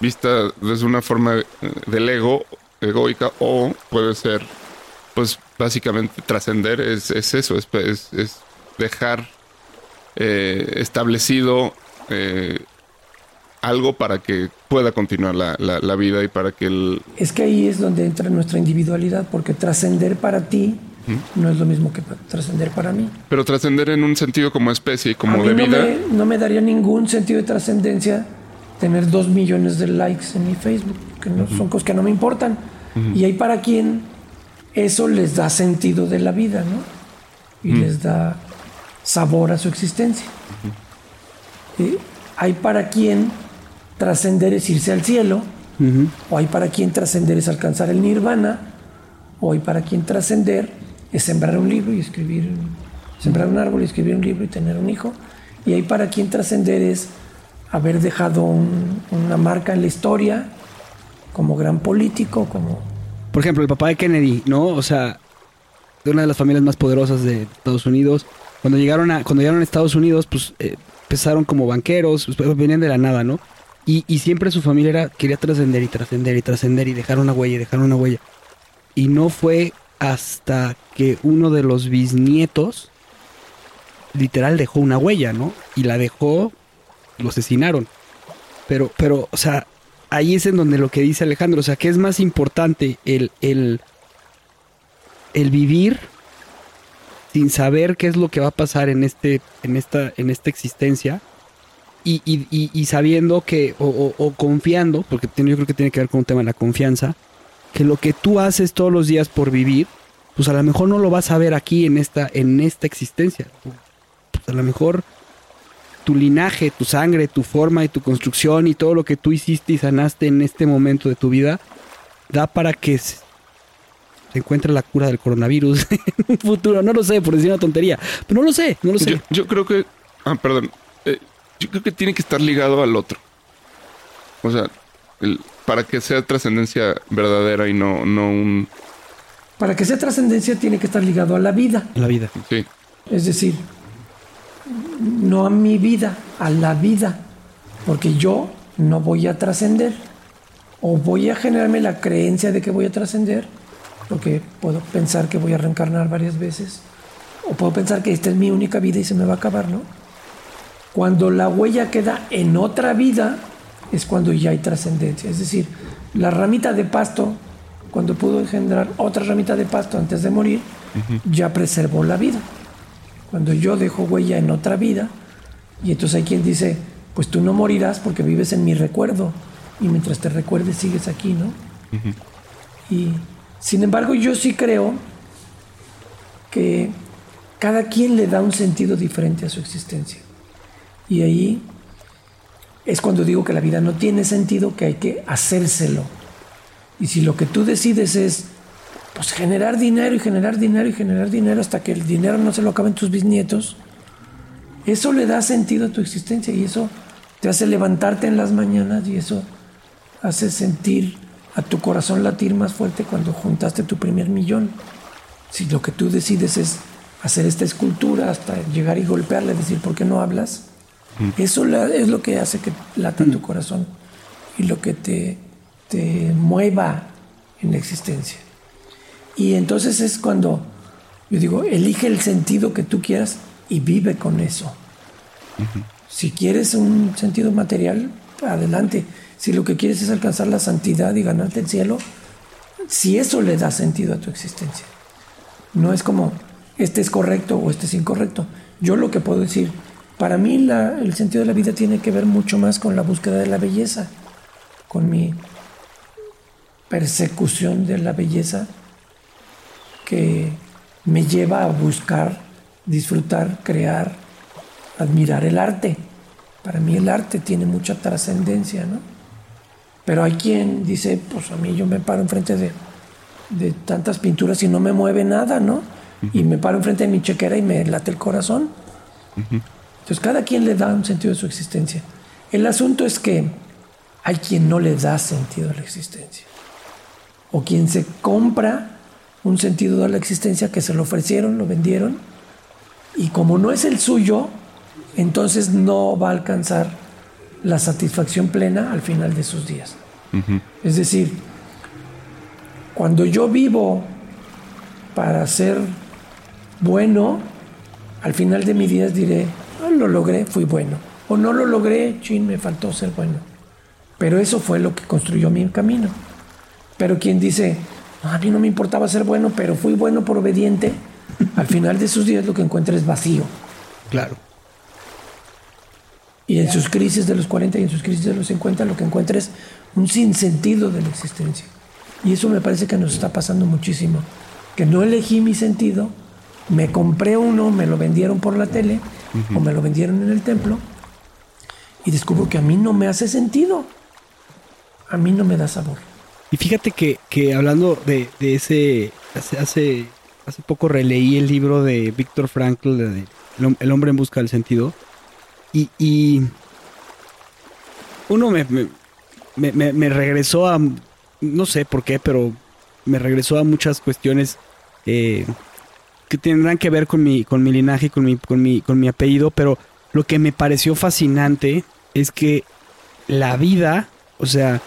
[SPEAKER 3] vista desde una forma del ego, egoica, o puede ser, pues básicamente trascender es, eso, es, es, dejar eh, establecido eh, algo para que pueda continuar la, la, vida y para que el...
[SPEAKER 1] Es que ahí es donde entra nuestra individualidad, porque trascender para ti no es lo mismo que trascender para mí.
[SPEAKER 3] Pero trascender en un sentido como especie, como de
[SPEAKER 1] no
[SPEAKER 3] vida...
[SPEAKER 1] Me, no me daría ningún sentido de trascendencia tener dos millones de likes en mi Facebook, que no, son cosas que no me importan. Y hay para quien eso les da sentido de la vida, ¿no? Y les da sabor a su existencia. y hay para quien trascender es irse al cielo, o hay para quien trascender es alcanzar el nirvana, o hay para quien trascender es sembrar un libro y escribir, sembrar un árbol y escribir un libro y tener un hijo, y hay para quien trascender es haber dejado una marca en la historia como gran político, como...
[SPEAKER 2] Por ejemplo, el papá de Kennedy, ¿no? O sea, de una de las familias más poderosas de Estados Unidos. Cuando llegaron a, cuando llegaron a Estados Unidos, pues eh, empezaron como banqueros, pues, venían de la nada, ¿no? Y, y siempre su familia era, quería trascender y trascender y trascender y dejar una huella y dejar una huella. Y no fue hasta que uno de los bisnietos literal dejó una huella, ¿no? Y la dejó, lo asesinaron. Pero, pero, o sea, ahí es en donde lo que dice Alejandro, o sea, que es más importante el, el, el vivir sin saber qué es lo que va a pasar en, este, en, esta, en esta existencia y, y, y, sabiendo que, o, o, confiando, porque yo creo que tiene que ver con un tema de la confianza, que lo que tú haces todos los días por vivir, pues a lo mejor no lo vas a ver aquí en esta, en esta existencia. Pues a lo mejor tu linaje, tu sangre, tu forma y tu construcción y todo lo que tú hiciste y sanaste en este momento de tu vida, da para que se encuentre la cura del coronavirus en un futuro. No lo sé, por decir una tontería. Pero no lo sé, no lo sé.
[SPEAKER 3] Yo, creo que... Ah, perdón. Yo creo que tiene que estar ligado al otro. O sea, el, para que sea trascendencia verdadera y no, no un...
[SPEAKER 1] Para que sea trascendencia tiene que estar ligado a la vida.
[SPEAKER 2] A la vida.
[SPEAKER 3] Sí.
[SPEAKER 1] Es decir, no a mi vida, a la vida. Porque yo no voy a trascender. O voy a generarme la creencia de que voy a trascender. Porque puedo pensar que voy a reencarnar varias veces. O puedo pensar que esta es mi única vida y se me va a acabar, ¿no? Cuando la huella queda en otra vida, es cuando ya hay trascendencia. Es decir, la ramita de pasto, cuando pudo engendrar otra ramita de pasto antes de morir, ya preservó la vida. Cuando yo dejo huella en otra vida, y entonces hay quien dice, pues tú no morirás porque vives en mi recuerdo, y mientras te recuerdes sigues aquí, ¿no? Y sin embargo yo sí creo que cada quien le da un sentido diferente a su existencia. Y ahí es cuando digo que la vida no tiene sentido, que hay que hacérselo. Y si lo que tú decides es pues generar dinero y generar dinero y generar dinero hasta que el dinero no se lo acaben tus bisnietos, eso le da sentido a tu existencia y eso te hace levantarte en las mañanas y eso hace sentir a tu corazón latir más fuerte cuando juntaste tu primer millón. Si lo que tú decides es hacer esta escultura hasta llegar y golpearle, decir, ¿por qué no hablas? Eso es lo que hace que lata tu corazón y lo que te, te mueva en la existencia. Y entonces es cuando yo digo, elige el sentido que tú quieras y vive con eso. Si quieres un sentido material, adelante. Si lo que quieres es alcanzar la santidad y ganarte el cielo, si eso le da sentido a tu existencia. No es como, este es correcto o este es incorrecto. Yo lo que puedo decir, para mí el sentido de la vida tiene que ver mucho más con la búsqueda de la belleza, con mi persecución de la belleza que me lleva a buscar, disfrutar, crear, admirar el arte. Para mí el arte tiene mucha trascendencia, ¿no? Pero hay quien dice, pues a mí yo me paro enfrente de, de tantas pinturas y no me mueve nada, ¿no? Y me paro enfrente de mi chequera y me late el corazón. Entonces cada quien le da un sentido a su existencia. El asunto es que hay quien no le da sentido a la existencia. O quien se compra un sentido a la existencia que se lo ofrecieron, lo vendieron, y como no es el suyo, entonces no va a alcanzar la satisfacción plena al final de sus días. Es decir, cuando yo vivo para ser bueno, al final de mis días diré, ah, lo logré, fui bueno. O no lo logré, chin, me faltó ser bueno. Pero eso fue lo que construyó mi camino. Pero quien dice, a mí no me importaba ser bueno, pero fui bueno por obediente, al final de sus días lo que encuentra es vacío.
[SPEAKER 2] Claro.
[SPEAKER 1] Y en sus crisis de los 40 y en sus crisis de los 50 lo que encuentra es un sinsentido de la existencia. Y eso me parece que nos está pasando muchísimo. Que no elegí mi sentido, me compré uno, me lo vendieron por la tele o me lo vendieron en el templo y descubro que a mí no me hace sentido. A mí no me da sabor.
[SPEAKER 2] Y fíjate que, que hablando de, de ese, hace, hace, hace, poco releí el libro de Víctor Frankl, de, El hombre en busca del sentido, y, y uno me, me, me, me, regresó a, no sé por qué, pero me regresó a muchas cuestiones eh, que tendrán que ver con mi, con mi linaje, con mi, con, mi, con mi apellido, pero lo que me pareció fascinante es que la vida, o sea,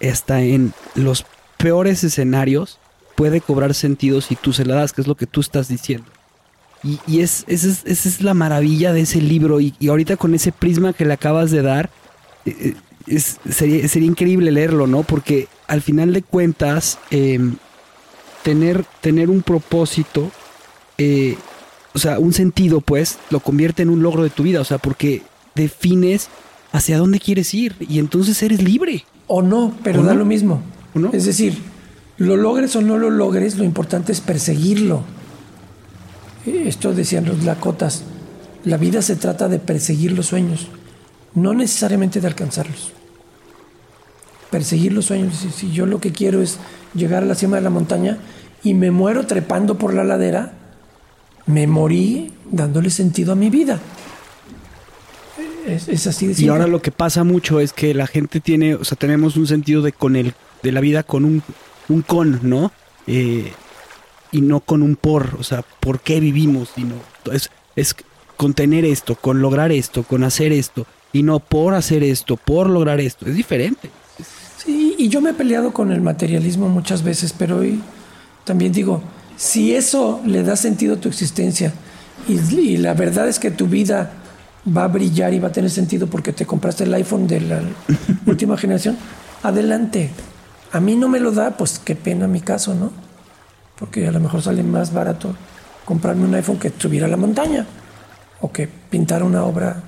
[SPEAKER 2] hasta en los peores escenarios, puede cobrar sentido si tú se la das, que es lo que tú estás diciendo. Y, y es, esa, es, esa es la maravilla de ese libro. Y, y, ahorita con ese prisma que le acabas de dar, eh, eh, es, sería, sería, increíble leerlo, ¿no? Porque al final de cuentas, eh, tener, tener un propósito, eh, o sea, un sentido, pues, lo convierte en un logro de tu vida. O sea, porque defines hacia dónde quieres ir y entonces eres libre.
[SPEAKER 1] O no, pero ¿O da no? lo mismo. ¿O no? Es decir, lo logres o no lo logres, lo importante es perseguirlo. Esto decían los lacotas. La vida se trata de perseguir los sueños, no necesariamente de alcanzarlos. Perseguir los sueños. Si yo lo que quiero es llegar a la cima de la montaña y me muero trepando por la ladera, me morí dándole sentido a mi vida. Es, es así de
[SPEAKER 2] Y ahora lo que pasa mucho es que la gente tiene, o sea, tenemos un sentido de con el, de la vida con un, un con, ¿no? Eh, y no con un por, o sea, por qué vivimos, sino es, es con tener esto, con lograr esto, con hacer esto, y no por hacer esto, por lograr esto, es diferente.
[SPEAKER 1] Sí, y yo me he peleado con el materialismo muchas veces, pero hoy también digo, si eso le da sentido a tu existencia, y, y la verdad es que tu vida va a brillar y va a tener sentido porque te compraste el iPhone de la última generación, adelante. A mí no me lo da, pues qué pena mi caso, ¿no? Porque a lo mejor sale más barato comprarme un iPhone que subir a la montaña o que pintar una obra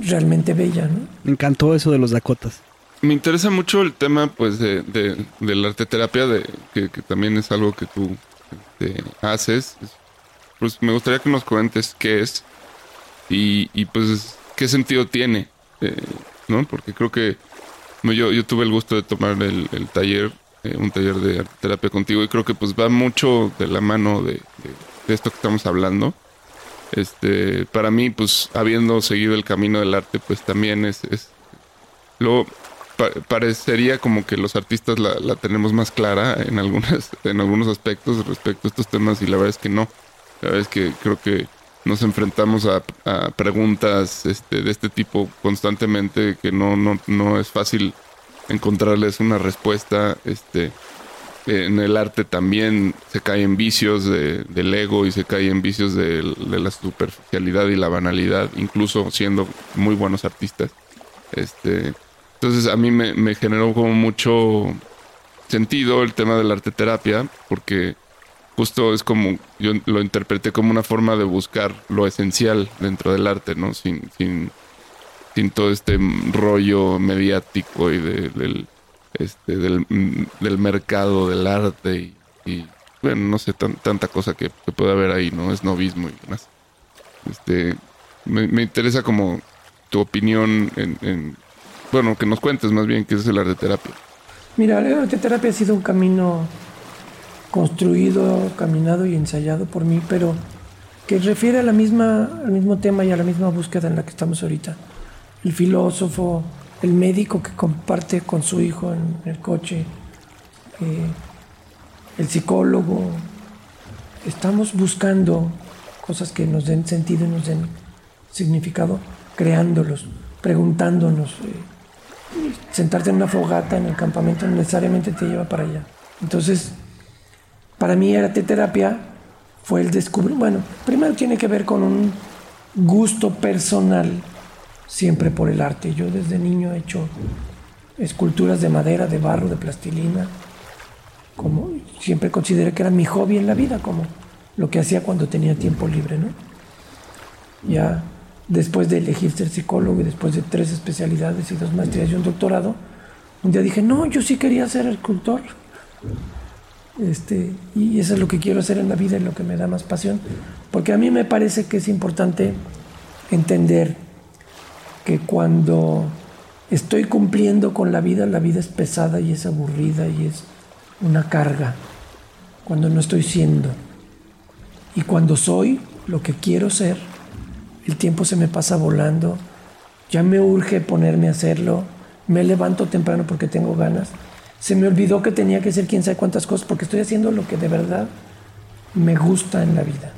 [SPEAKER 1] realmente bella, ¿no?
[SPEAKER 2] Me encantó eso de los Dakotas.
[SPEAKER 3] Me interesa mucho el tema, pues, de, de, de la arteterapia, de, que, que, también es algo que tú haces. Pues me gustaría que nos cuentes qué es y, y pues qué sentido tiene, eh, ¿no? Porque creo que yo, yo tuve el gusto de tomar el, el taller, eh, un taller de terapia contigo y creo que pues va mucho de la mano de, de, de, esto que estamos hablando. Este, para mí, pues habiendo seguido el camino del arte, pues también es, es lo pa parecería como que los artistas la, tenemos más clara en algunas, en algunos aspectos respecto a estos temas y la verdad es que no. La verdad es que creo que nos enfrentamos a, preguntas este, de este tipo constantemente que no, no, no es fácil encontrarles una respuesta. Este, en el arte también se cae en vicios de, del ego y se cae en vicios de, de, la superficialidad y la banalidad, incluso siendo muy buenos artistas. Este, entonces a mí me, generó como mucho sentido el tema de la arte terapia, porque justo es como, yo lo interpreté como una forma de buscar lo esencial dentro del arte, ¿no? Sin, sin, sin todo este rollo mediático y de, del, este, del, del, mercado del arte y, bueno, no sé, tan, tanta cosa que, que, puede haber ahí, ¿no? Es novismo y demás. Este, me, interesa como tu opinión en, bueno, que nos cuentes más bien qué es el arte terapia.
[SPEAKER 1] Mira, la arte terapia ha sido un camino construido, caminado y ensayado por mí, pero que refiere a la misma, al mismo tema y a la misma búsqueda en la que estamos ahorita. El filósofo, el médico que comparte con su hijo en el coche, eh, el psicólogo. Estamos buscando cosas que nos den sentido y nos den significado, creándolos, preguntándonos. Eh, sentarte en una fogata en el campamento necesariamente te lleva para allá. Entonces, para mí arte terapia fue el descubrir, bueno, primero tiene que ver con un gusto personal siempre por el arte. Yo desde niño he hecho esculturas de madera, de barro, de plastilina, como siempre consideré que era mi hobby en la vida, como lo que hacía cuando tenía tiempo libre, ¿no? Ya después de elegir ser psicólogo y después de tres especialidades y dos maestrías y un doctorado, un día dije, no, yo sí quería ser escultor. Este, y eso es lo que quiero hacer en la vida y lo que me da más pasión. Porque a mí me parece que es importante entender que cuando estoy cumpliendo con la vida, la vida es pesada y es aburrida y es una carga. Cuando no estoy siendo. Y cuando soy lo que quiero ser, el tiempo se me pasa volando. Ya me urge ponerme a hacerlo. Me levanto temprano porque tengo ganas se me olvidó que tenía que ser quién sabe cuántas cosas porque estoy haciendo lo que de verdad me gusta en la vida.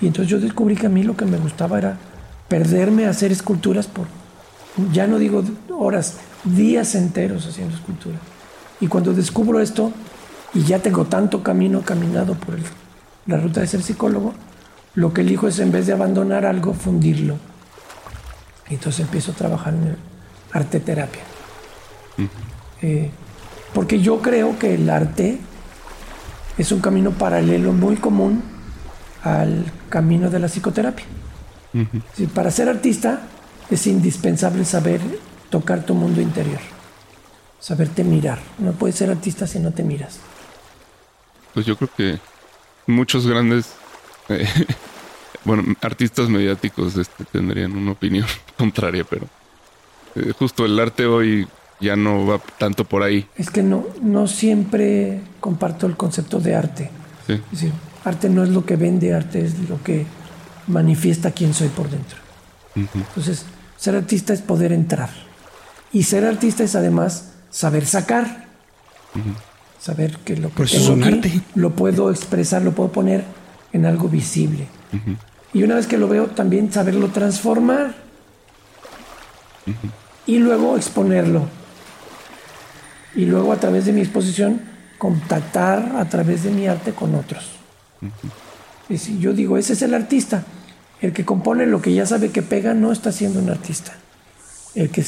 [SPEAKER 1] Y entonces yo descubrí que a mí lo que me gustaba era perderme a hacer esculturas por, ya no digo horas, días enteros haciendo esculturas. Y cuando descubro esto, y ya tengo tanto camino caminado por la ruta de ser psicólogo, lo que elijo es en vez de abandonar algo, fundirlo. Y entonces empiezo a trabajar en el arte terapia. Porque yo creo que el arte es un camino paralelo muy común al camino de la psicoterapia. para ser artista es indispensable saber tocar tu mundo interior, saberte mirar. No puedes ser artista si no te miras.
[SPEAKER 3] Pues yo creo que muchos grandes, eh, bueno, artistas mediáticos este, tendrían una opinión contraria, pero eh, justo el arte hoy ya no va tanto por ahí.
[SPEAKER 1] Es que no, no siempre comparto el concepto de arte. Es decir, arte no es lo que vende, arte es lo que manifiesta quién soy por dentro. Entonces, ser artista es poder entrar. Y ser artista es además saber sacar. Saber que lo que tengo aquí lo puedo expresar, lo puedo poner en algo visible. Y una vez que lo veo, también saberlo transformar. Y luego exponerlo y luego a través de mi exposición contactar a través de mi arte con otros. Y si yo digo, ese es el artista, el que compone lo que ya sabe que pega no está siendo un artista. El que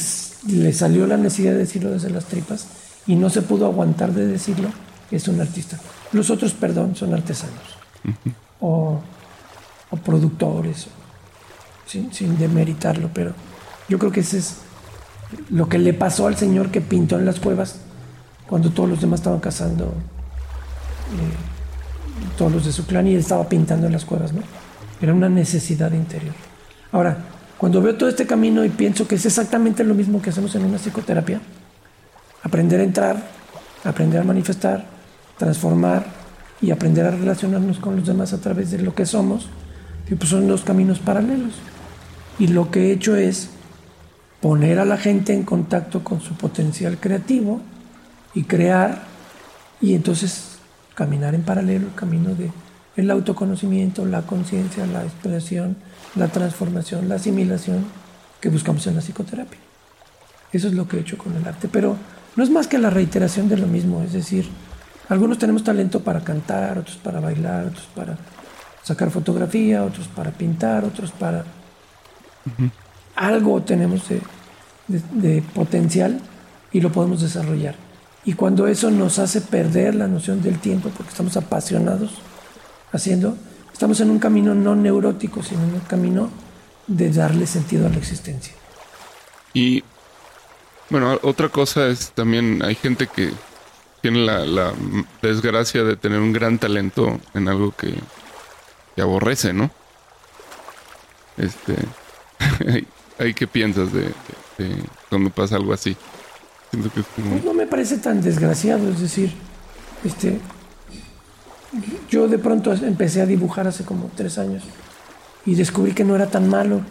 [SPEAKER 1] le salió la necesidad de decirlo desde las tripas y no se pudo aguantar de decirlo es un artista. Los otros, perdón, son artesanos o, productores, sin, sin demeritarlo, pero yo creo que ese es lo que le pasó al señor que pintó en las cuevas cuando todos los demás estaban cazando, eh, todos los de su clan, y él estaba pintando en las cuevas, ¿no? Era una necesidad interior. Ahora, cuando veo todo este camino y pienso que es exactamente lo mismo que hacemos en una psicoterapia, aprender a entrar, aprender a manifestar, transformar y aprender a relacionarnos con los demás a través de lo que somos, que pues son dos caminos paralelos. Y lo que he hecho es poner a la gente en contacto con su potencial creativo, y crear y entonces caminar en paralelo el camino de el autoconocimiento, la conciencia, la expresión, la transformación, la asimilación que buscamos en la psicoterapia. Eso es lo que he hecho con el arte, pero no es más que la reiteración de lo mismo, es decir, algunos tenemos talento para cantar, otros para bailar, otros para sacar fotografía, otros para pintar, otros para... Algo tenemos de potencial y lo podemos desarrollar. Y cuando eso nos hace perder la noción del tiempo, porque estamos apasionados haciendo, estamos en un camino no neurótico, sino en un camino de darle sentido a la existencia.
[SPEAKER 3] Y bueno, otra cosa es también, hay gente que tiene la, desgracia de tener un gran talento en algo que, aborrece, ¿no? Este, ¿hay, qué piensas de cuando pasa algo así?
[SPEAKER 1] Pues no me parece tan desgraciado, es decir, este, yo de pronto empecé a dibujar hace como tres años y descubrí que no era tan malo.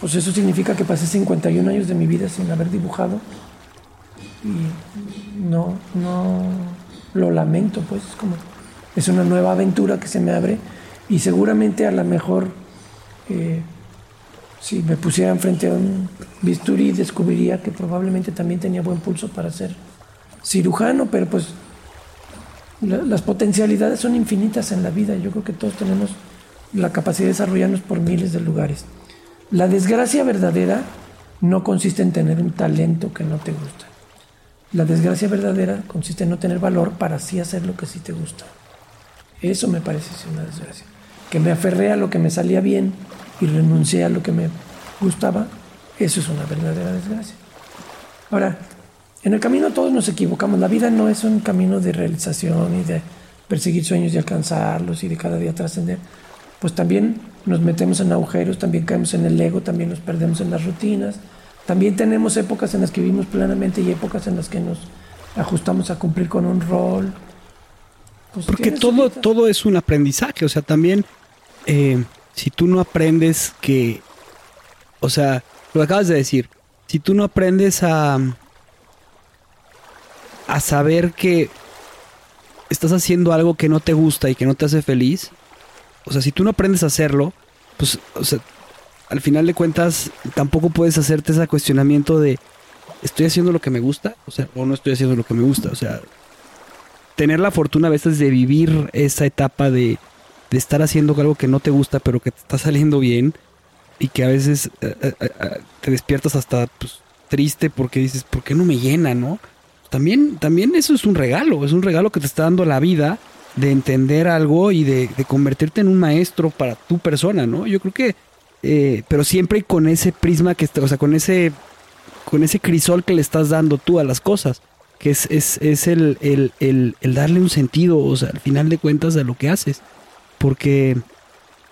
[SPEAKER 1] Pues eso significa que pasé 51 años de mi vida sin haber dibujado y no, no lo lamento, pues es como es una nueva aventura que se me abre y seguramente a lo mejor eh, si me pusiera enfrente a un bisturí descubriría que probablemente también tenía buen pulso para ser cirujano, pero pues las potencialidades son infinitas en la vida. Yo creo que todos tenemos la capacidad de desarrollarnos por miles de lugares. La desgracia verdadera no consiste en tener un talento que no te gusta. La desgracia verdadera consiste en no tener valor para así hacer lo que sí te gusta. Eso me parece una desgracia. Que me aferré a lo que me salía bien y renuncié a lo que me gustaba, eso es una verdadera desgracia. Ahora, en el camino todos nos equivocamos. La vida no es un camino de realización y de perseguir sueños y alcanzarlos y de cada día trascender. Pues también nos metemos en agujeros, también caemos en el ego, también nos perdemos en las rutinas. También tenemos épocas en las que vivimos plenamente y épocas en las que nos ajustamos a cumplir con un rol.
[SPEAKER 2] Pues Porque todo, todo es un aprendizaje. O sea, también eh, si tú no aprendes que, o sea, lo acabas de decir, si tú no aprendes a a saber que estás haciendo algo que no te gusta y que no te hace feliz, o sea, si tú no aprendes a hacerlo, pues, o sea, al final de cuentas tampoco puedes hacerte ese cuestionamiento de, ¿estoy haciendo lo que me gusta? O sea, o no estoy haciendo lo que me gusta. O sea, tener la fortuna a veces de vivir esa etapa de, de estar haciendo algo que no te gusta, pero que te está saliendo bien y que a veces eh, eh, eh, te despiertas hasta pues, triste porque dices, ¿por qué no me llena, no? también, también eso es un regalo, es un regalo que te está dando la vida de entender algo y de, convertirte en un maestro para tu persona, ¿no? Yo creo que, eh, pero siempre con ese prisma que, o sea, con ese, con ese crisol que le estás dando tú a las cosas, que es, es, es el, el, el, darle un sentido, o sea, al final de cuentas de lo que haces, porque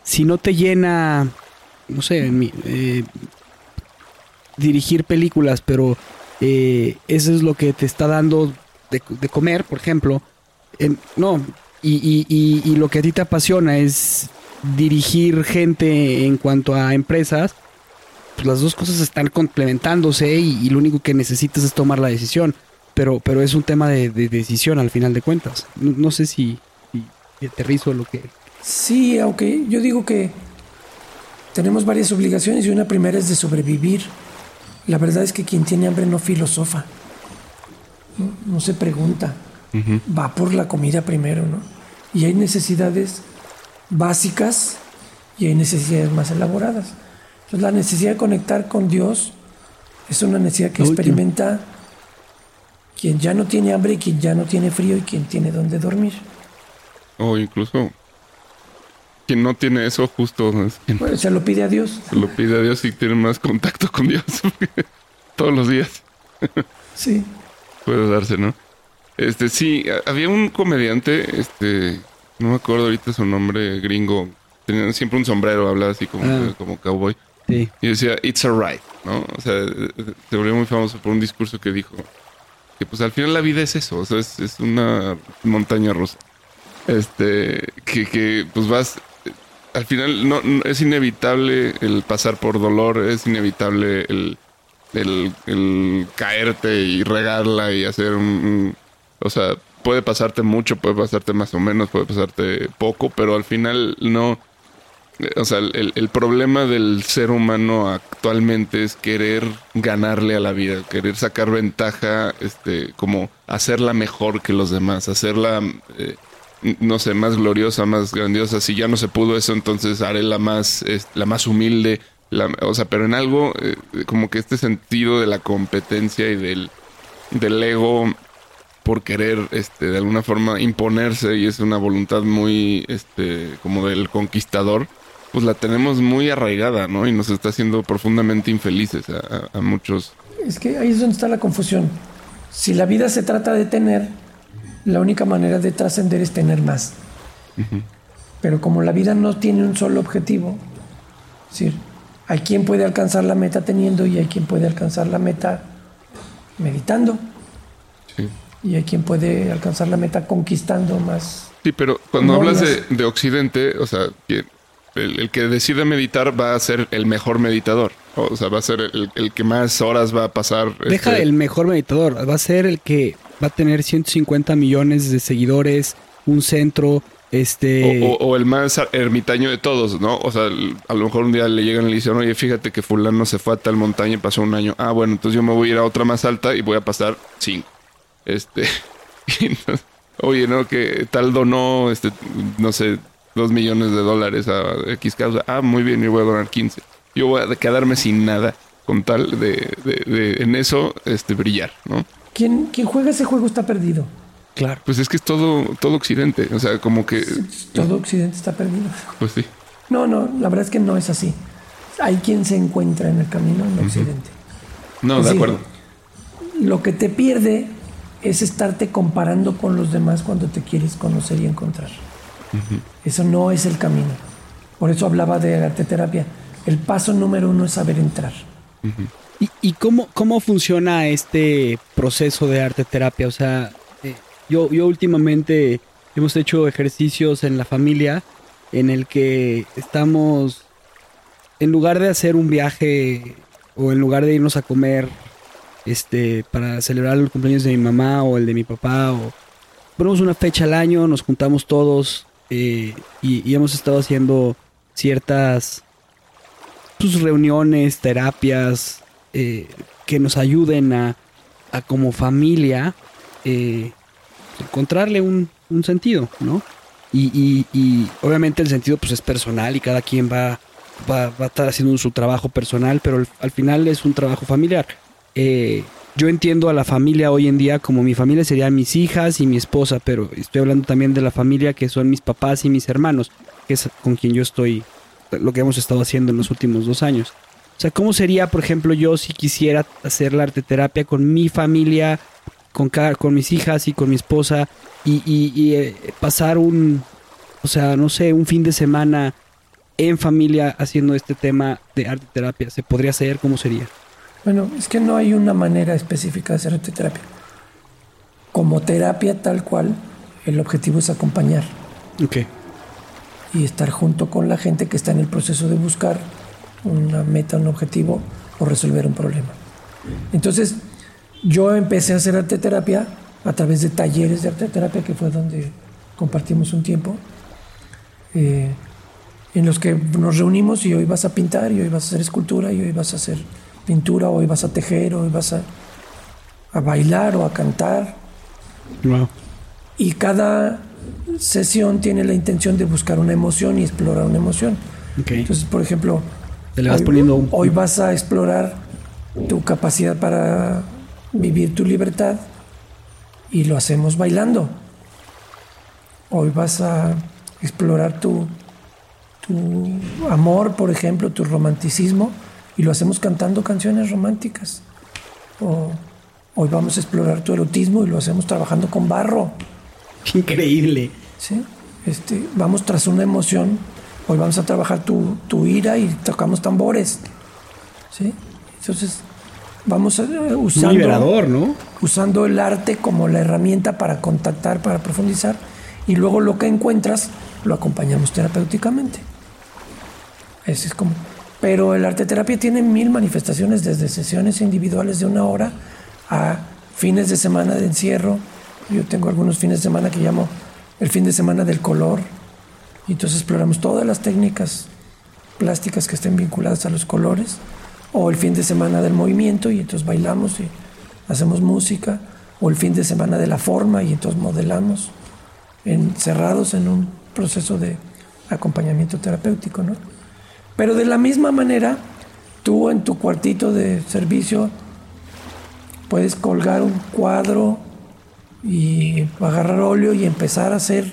[SPEAKER 2] si no te llena, no sé, eh, dirigir películas, pero eh, eso es lo que te está dando de, comer, por ejemplo. no, y, lo que a ti te apasiona es dirigir gente en cuanto a empresas, pues las dos cosas están complementándose y, lo único que necesitas es tomar la decisión. Pero, pero es un tema de, decisión al final de cuentas. No, sé si, si aterrizo lo que...
[SPEAKER 1] Sí, aunque yo digo que tenemos varias obligaciones y una primera es de sobrevivir. La verdad es que quien tiene hambre no filosofa, no, se pregunta, va por la comida primero, ¿no? Y hay necesidades básicas y hay necesidades más elaboradas. Entonces la necesidad de conectar con Dios es una necesidad que experimenta quien ya no tiene hambre y quien ya no tiene frío y quien tiene donde dormir.
[SPEAKER 3] O incluso quien no tiene eso justo
[SPEAKER 1] se lo pide a Dios.
[SPEAKER 3] Se lo pide a Dios y tiene más contacto con Dios todos los días.
[SPEAKER 1] Sí.
[SPEAKER 3] Puede darse, ¿no? Este, sí, había un comediante, este, no me acuerdo ahorita su nombre, gringo, tenía siempre un sombrero, hablaba así como, ah. como cowboy. Sí. Y decía, it's alright, ¿no? O sea, se volvió muy famoso por un discurso que dijo que pues al final la vida es eso, o sea, es, es una montaña rusa. Este, que, que pues vas al final no, es inevitable el pasar por dolor, es inevitable el, el, caerte y regarla y hacer un, O sea, puede pasarte mucho, puede pasarte más o menos, puede pasarte poco, pero al final no... O sea, el, el problema del ser humano actualmente es querer ganarle a la vida, querer sacar ventaja, este, como hacerla mejor que los demás, hacerla... Eh, no sé, más gloriosa, más grandiosa. Si ya no se pudo eso, entonces haré la más, la más humilde. o sea, pero en algo eh, como que este sentido de la competencia y del, del ego por querer, este, de alguna forma imponerse y es una voluntad muy, este, como del conquistador, pues la tenemos muy arraigada, ¿no? Y nos está haciendo profundamente infelices a, a muchos.
[SPEAKER 1] Es que ahí es donde está la confusión. Si la vida se trata de tener, la única manera de trascender es tener más. Pero como la vida no tiene un solo objetivo, es decir, hay quien puede alcanzar la meta teniendo y hay quien puede alcanzar la meta meditando. Y hay quien puede alcanzar la meta conquistando más.
[SPEAKER 3] Sí, pero cuando hablas de, Occidente, o sea, el, que decide meditar va a ser el mejor meditador. O sea, va a ser el, que más horas va a pasar.
[SPEAKER 2] Deja este, el mejor meditador, va a ser el que va a tener 150 millones de seguidores, un centro, este...
[SPEAKER 3] O, el más ermitaño de todos, ¿no? O sea, a lo mejor un día le llegan y le dicen, oye, fíjate que fulano se fue a tal montaña y pasó un año. Ah, bueno, entonces yo me voy a ir a otra más alta y voy a pasar cinco. Este... oye, ¿no? Que tal donó, este, no sé, dos millones de dólares a X causa. Ah, muy bien, yo voy a donar 15. Yo voy a quedarme sin nada con tal de, de, en eso este, brillar, ¿no?
[SPEAKER 1] Quien, quien juega ese juego está perdido.
[SPEAKER 3] Claro. Pues es que es todo, todo Occidente. O sea, como que.
[SPEAKER 1] Todo Occidente está perdido.
[SPEAKER 3] Pues sí.
[SPEAKER 1] No, no, la verdad es que no es así. Hay quien se encuentra en el camino en Occidente.
[SPEAKER 3] No, de acuerdo.
[SPEAKER 1] Lo que te pierde es estarte comparando con los demás cuando te quieres conocer y encontrar. Eso no es el camino. Por eso hablaba de arte terapia. El paso número uno es saber entrar.
[SPEAKER 2] ¿Y, ¿Y, cómo, cómo funciona este proceso de arte terapia? O sea, yo, yo últimamente hemos hecho ejercicios en la familia en el que estamos, en lugar de hacer un viaje o en lugar de irnos a comer este, para celebrar el cumpleaños de mi mamá o el de mi papá, o ponemos una fecha al año, nos juntamos todos eh, y, hemos estado haciendo ciertas pues, reuniones, terapias eh, que nos ayuden a, a como familia eh, encontrarle un, sentido, ¿no? Y, obviamente el sentido pues es personal y cada quien va, va, a estar haciendo su trabajo personal, pero al, final es un trabajo familiar. Eh, yo entiendo a la familia hoy en día como mi familia serían mis hijas y mi esposa, pero estoy hablando también de la familia que son mis papás y mis hermanos, que es con quien yo estoy, lo que hemos estado haciendo en los últimos dos años. O sea, ¿cómo sería, por ejemplo, yo si quisiera hacer la arte terapia con mi familia con, con mis hijas y con mi esposa y, eh, pasar un, o sea, no sé, un fin de semana en familia haciendo este tema de arte terapia? ¿Se podría hacer? ¿Cómo sería?
[SPEAKER 1] Bueno, es que no hay una manera específica de hacer arte terapia. Como terapia tal cual, el objetivo es acompañar.
[SPEAKER 2] Ok.
[SPEAKER 1] Y estar junto con la gente que está en el proceso de buscar una meta, un objetivo o resolver un problema. Entonces, yo empecé a hacer arte terapia a través de talleres de arte terapia, que fue donde compartimos un tiempo, eh, en los que nos reunimos y hoy vas a pintar, y hoy vas a hacer escultura, y hoy vas a hacer pintura, hoy vas a tejer, hoy vas a, a bailar o a cantar. Y cada sesión tiene la intención de buscar una emoción y explorar una emoción. Entonces, por ejemplo, hoy vas a explorar tu capacidad para vivir tu libertad y lo hacemos bailando. Hoy vas a explorar tu, tu amor, por ejemplo, tu romanticismo, y lo hacemos cantando canciones románticas. O hoy vamos a explorar tu erotismo y lo hacemos trabajando con barro.
[SPEAKER 2] increíble.
[SPEAKER 1] ¿Sí? Este, vamos tras una emoción. Hoy vamos a trabajar tu, tu ira y tocamos tambores. ¿Sí? Entonces, vamos eh, usando, usando el arte como la herramienta para contactar, para profundizar, y luego lo que encuentras lo acompañamos terapéuticamente. Ese es como. Pero el arte terapia tiene mil manifestaciones, desde sesiones individuales de una hora a fines de semana de encierro. Yo tengo algunos fines de semana que llamo el fin de semana del color. Y entonces exploramos todas las técnicas plásticas que estén vinculadas a los colores o el fin de semana del movimiento y entonces bailamos y hacemos música, o el fin de semana de la forma y entonces modelamos, encerrados en un proceso de acompañamiento terapéutico, ¿no? Pero de la misma manera, tú en tu cuartito de servicio puedes colgar un cuadro y agarrar óleo y empezar a hacer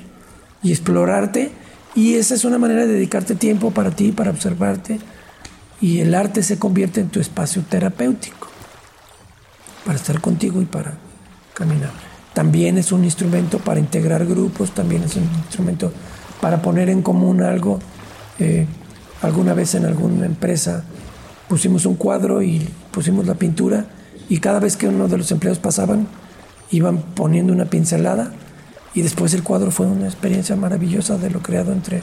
[SPEAKER 1] y explorarte. Y esa es una manera de dedicarte tiempo para ti, para observarte y el arte se convierte en tu espacio terapéutico para estar contigo y para caminar. También es un instrumento para integrar grupos, también es un instrumento para poner en común algo. Eh, alguna vez en alguna empresa pusimos un cuadro y pusimos la pintura y cada vez que uno de los empleados pasaban iban poniendo una pincelada y después el cuadro fue una experiencia maravillosa de lo creado entre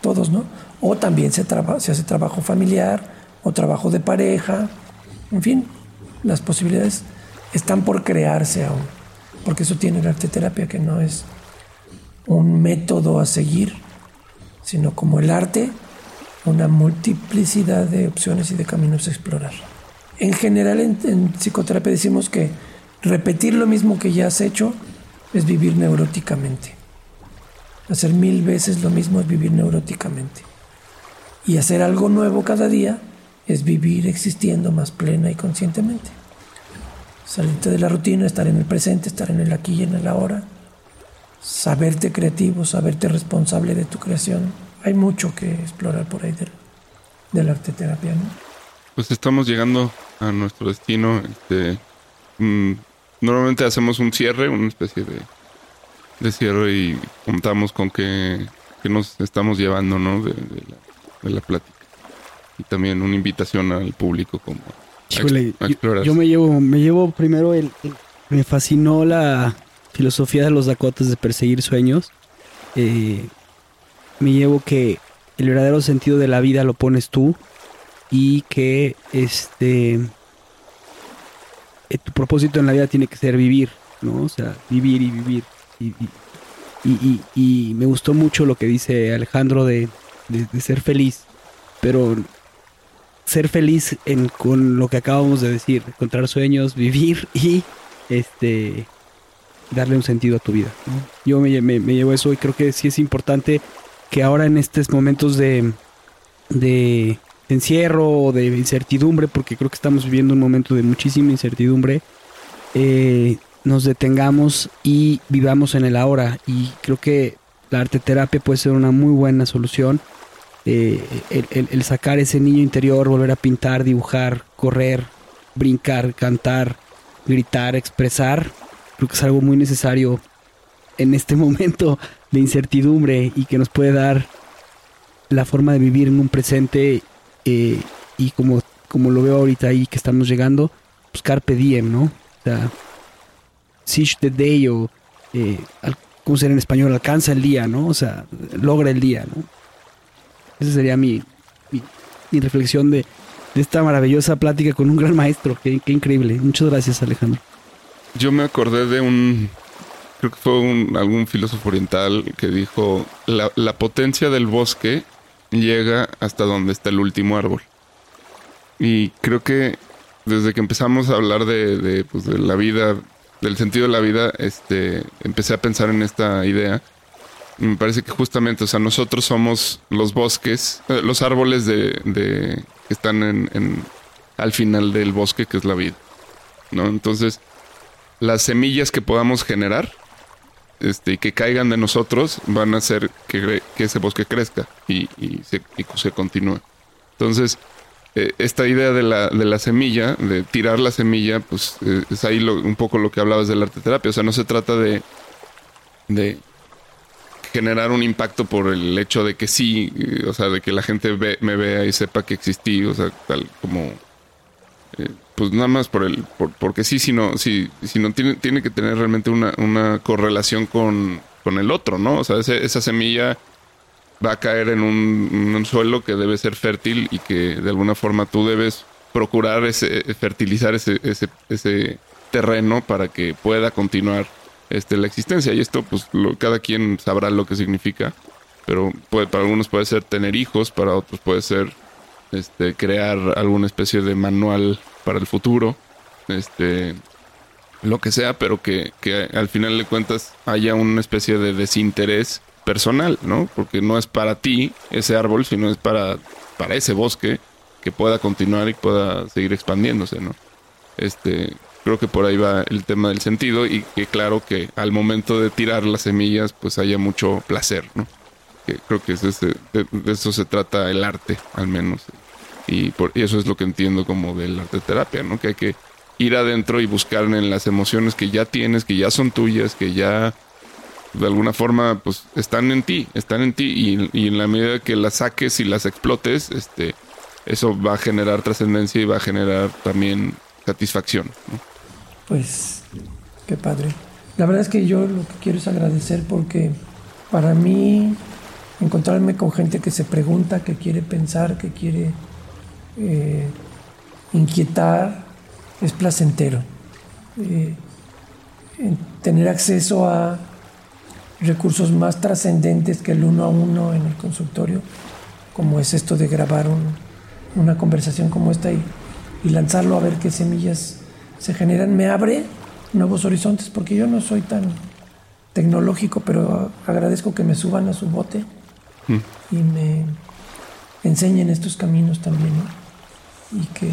[SPEAKER 1] todos, ¿no? O también se, hace trabajo familiar o trabajo de pareja, en fin, las posibilidades están por crearse aún, porque eso tiene la arte terapia que no es un método a seguir, sino como el arte, una multiplicidad de opciones y de caminos a explorar. En general en, psicoterapia decimos que repetir lo mismo que ya has hecho es vivir neuróticamente. Hacer mil veces lo mismo es vivir neuróticamente. Y hacer algo nuevo cada día es vivir existiendo más plena y conscientemente. Salirte de la rutina, estar en el presente, estar en el aquí y en el ahora, saberte creativo, saberte responsable de tu creación. Hay mucho que explorar por ahí del, del arte terapia.
[SPEAKER 3] Pues estamos llegando a nuestro destino. Este, mm, normalmente hacemos un cierre, una especie de, de cierre y contamos con que, nos estamos llevando ¿no? de, la, plática. Y también una invitación al público como
[SPEAKER 2] a, Yo, me llevo, me llevo primero el, me fascinó la filosofía de los Dakotas de perseguir sueños. Eh, me llevo que el verdadero sentido de la vida lo pones tú y que este eh, tu propósito en la vida tiene que ser vivir, ¿no? O sea, vivir y vivir. Y, y, me gustó mucho lo que dice Alejandro de, ser feliz, pero ser feliz en, con lo que acabamos de decir, encontrar sueños, vivir y este darle un sentido a tu vida. Yo me, me, me, llevo eso y creo que sí es importante que ahora en estos momentos de, de encierro o de incertidumbre, porque creo que estamos viviendo un momento de muchísima incertidumbre, eh, nos detengamos y vivamos en el ahora. Y creo que la arte terapia puede ser una muy buena solución. Eh, el, sacar ese niño interior, volver a pintar, dibujar, correr, brincar, cantar, gritar, expresar, creo que es algo muy necesario en este momento de incertidumbre y que nos puede dar la forma de vivir en un presente eh, y como, como lo veo ahorita ahí que estamos llegando, pues carpe diem, ¿no? O sea, seize the day o, eh, ¿cómo sería en español? Alcanza el día, ¿no? O sea, logra el día, ¿no? Esa sería mi, mi, reflexión de, esta maravillosa plática con un gran maestro. Qué, qué increíble. Muchas gracias, Alejandro.
[SPEAKER 3] Yo me acordé de un creo que fue un, algún filósofo oriental que dijo, la, la, potencia del bosque llega hasta donde está el último árbol. Y creo que desde que empezamos a hablar de, pues, de la vida, del sentido de la vida, este, empecé a pensar en esta idea. me parece que justamente, o sea, nosotros somos los bosques, eh, los árboles de, de que están en, en, al final del bosque, que es la vida. ¿no? Entonces, las semillas que podamos generar este, que caigan de nosotros van a hacer que, ese bosque crezca y, se, continúe. Entonces, eh, esta idea de la, de la semilla, de tirar la semilla, pues eh, es ahí un poco lo que hablabas del arte terapia. O sea, no se trata de, de generar un impacto por el hecho de que sí, eh, o sea, de que la gente me vea y sepa que existí, o sea, tal como pues nada más por el, porque sí, sino, sí, sino tiene, tiene que tener realmente una, una correlación con, con el otro, ¿no? O sea, esa semilla va a caer en un, suelo que debe ser fértil y que de alguna forma tú debes procurar ese, fertilizar ese, ese, ese terreno para que pueda continuar este, la existencia. Y esto, pues, cada quien sabrá lo que significa. Pero puede, para algunos puede ser tener hijos, para otros puede ser este, crear alguna especie de manual para el futuro, este, lo que sea, pero que, al final de cuentas haya una especie de desinterés personal, ¿no? Porque no es para ti ese árbol, sino es para, para ese bosque que pueda continuar y pueda seguir expandiéndose, ¿no? Este, creo que por ahí va el tema del sentido y que claro que al momento de tirar las semillas pues haya mucho placer, ¿no? Que creo que es de, eso se trata el arte, al menos. Y, por, eso es lo que entiendo como de la terapia, ¿no? Que hay que ir adentro y buscar en las emociones que ya tienes, que ya son tuyas, que ya de alguna forma pues están en ti, están en ti y, en la medida que las saques y las explotes, este, eso va a generar trascendencia y va a generar también satisfacción.
[SPEAKER 1] Pues Qué padre. La verdad es que yo lo que quiero es agradecer porque para mí encontrarme con gente que se pregunta, que quiere pensar, que quiere eh, inquietar, es placentero. Eh, tener acceso a recursos más trascendentes que el uno a uno en el consultorio, como es esto de grabar una conversación como esta y, y lanzarlo a ver qué semillas se generan, me abre nuevos horizontes, porque yo no soy tan tecnológico, pero agradezco que me suban a su bote mm. y me enseñen estos caminos también, y, que,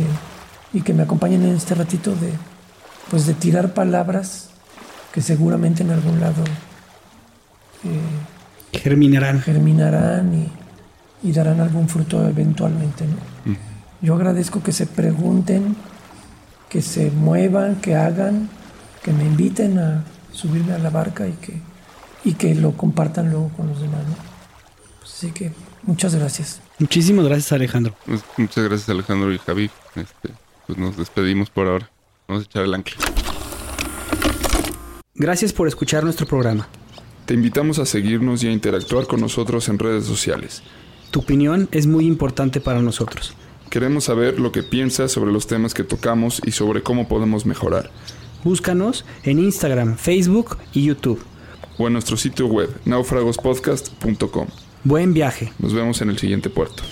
[SPEAKER 1] y que me acompañen en este ratito de, pues de tirar palabras que seguramente en algún lado
[SPEAKER 2] eh, germinarán.
[SPEAKER 1] Germinarán y, darán algún fruto eventualmente. ¿no? Mm. Yo agradezco que se pregunten, que se muevan, que hagan, que me inviten a subirme a la barca y que, y que lo compartan luego con los demás. Así que muchas gracias.
[SPEAKER 2] Muchísimas gracias Alejandro.
[SPEAKER 3] Pues, muchas gracias Alejandro y Javi. Este, pues nos despedimos por ahora. Vamos a echar el ancla.
[SPEAKER 2] Gracias por escuchar nuestro programa.
[SPEAKER 4] Te invitamos a seguirnos y a interactuar con nosotros en redes sociales.
[SPEAKER 2] Tu opinión es muy importante para nosotros.
[SPEAKER 4] Queremos saber lo que piensas sobre los temas que tocamos y sobre cómo podemos mejorar.
[SPEAKER 2] Búscanos en Instagram, Facebook y YouTube.
[SPEAKER 4] O en nuestro sitio web, naufragospodcast.com.
[SPEAKER 2] Buen viaje.
[SPEAKER 4] Nos vemos en el siguiente puerto.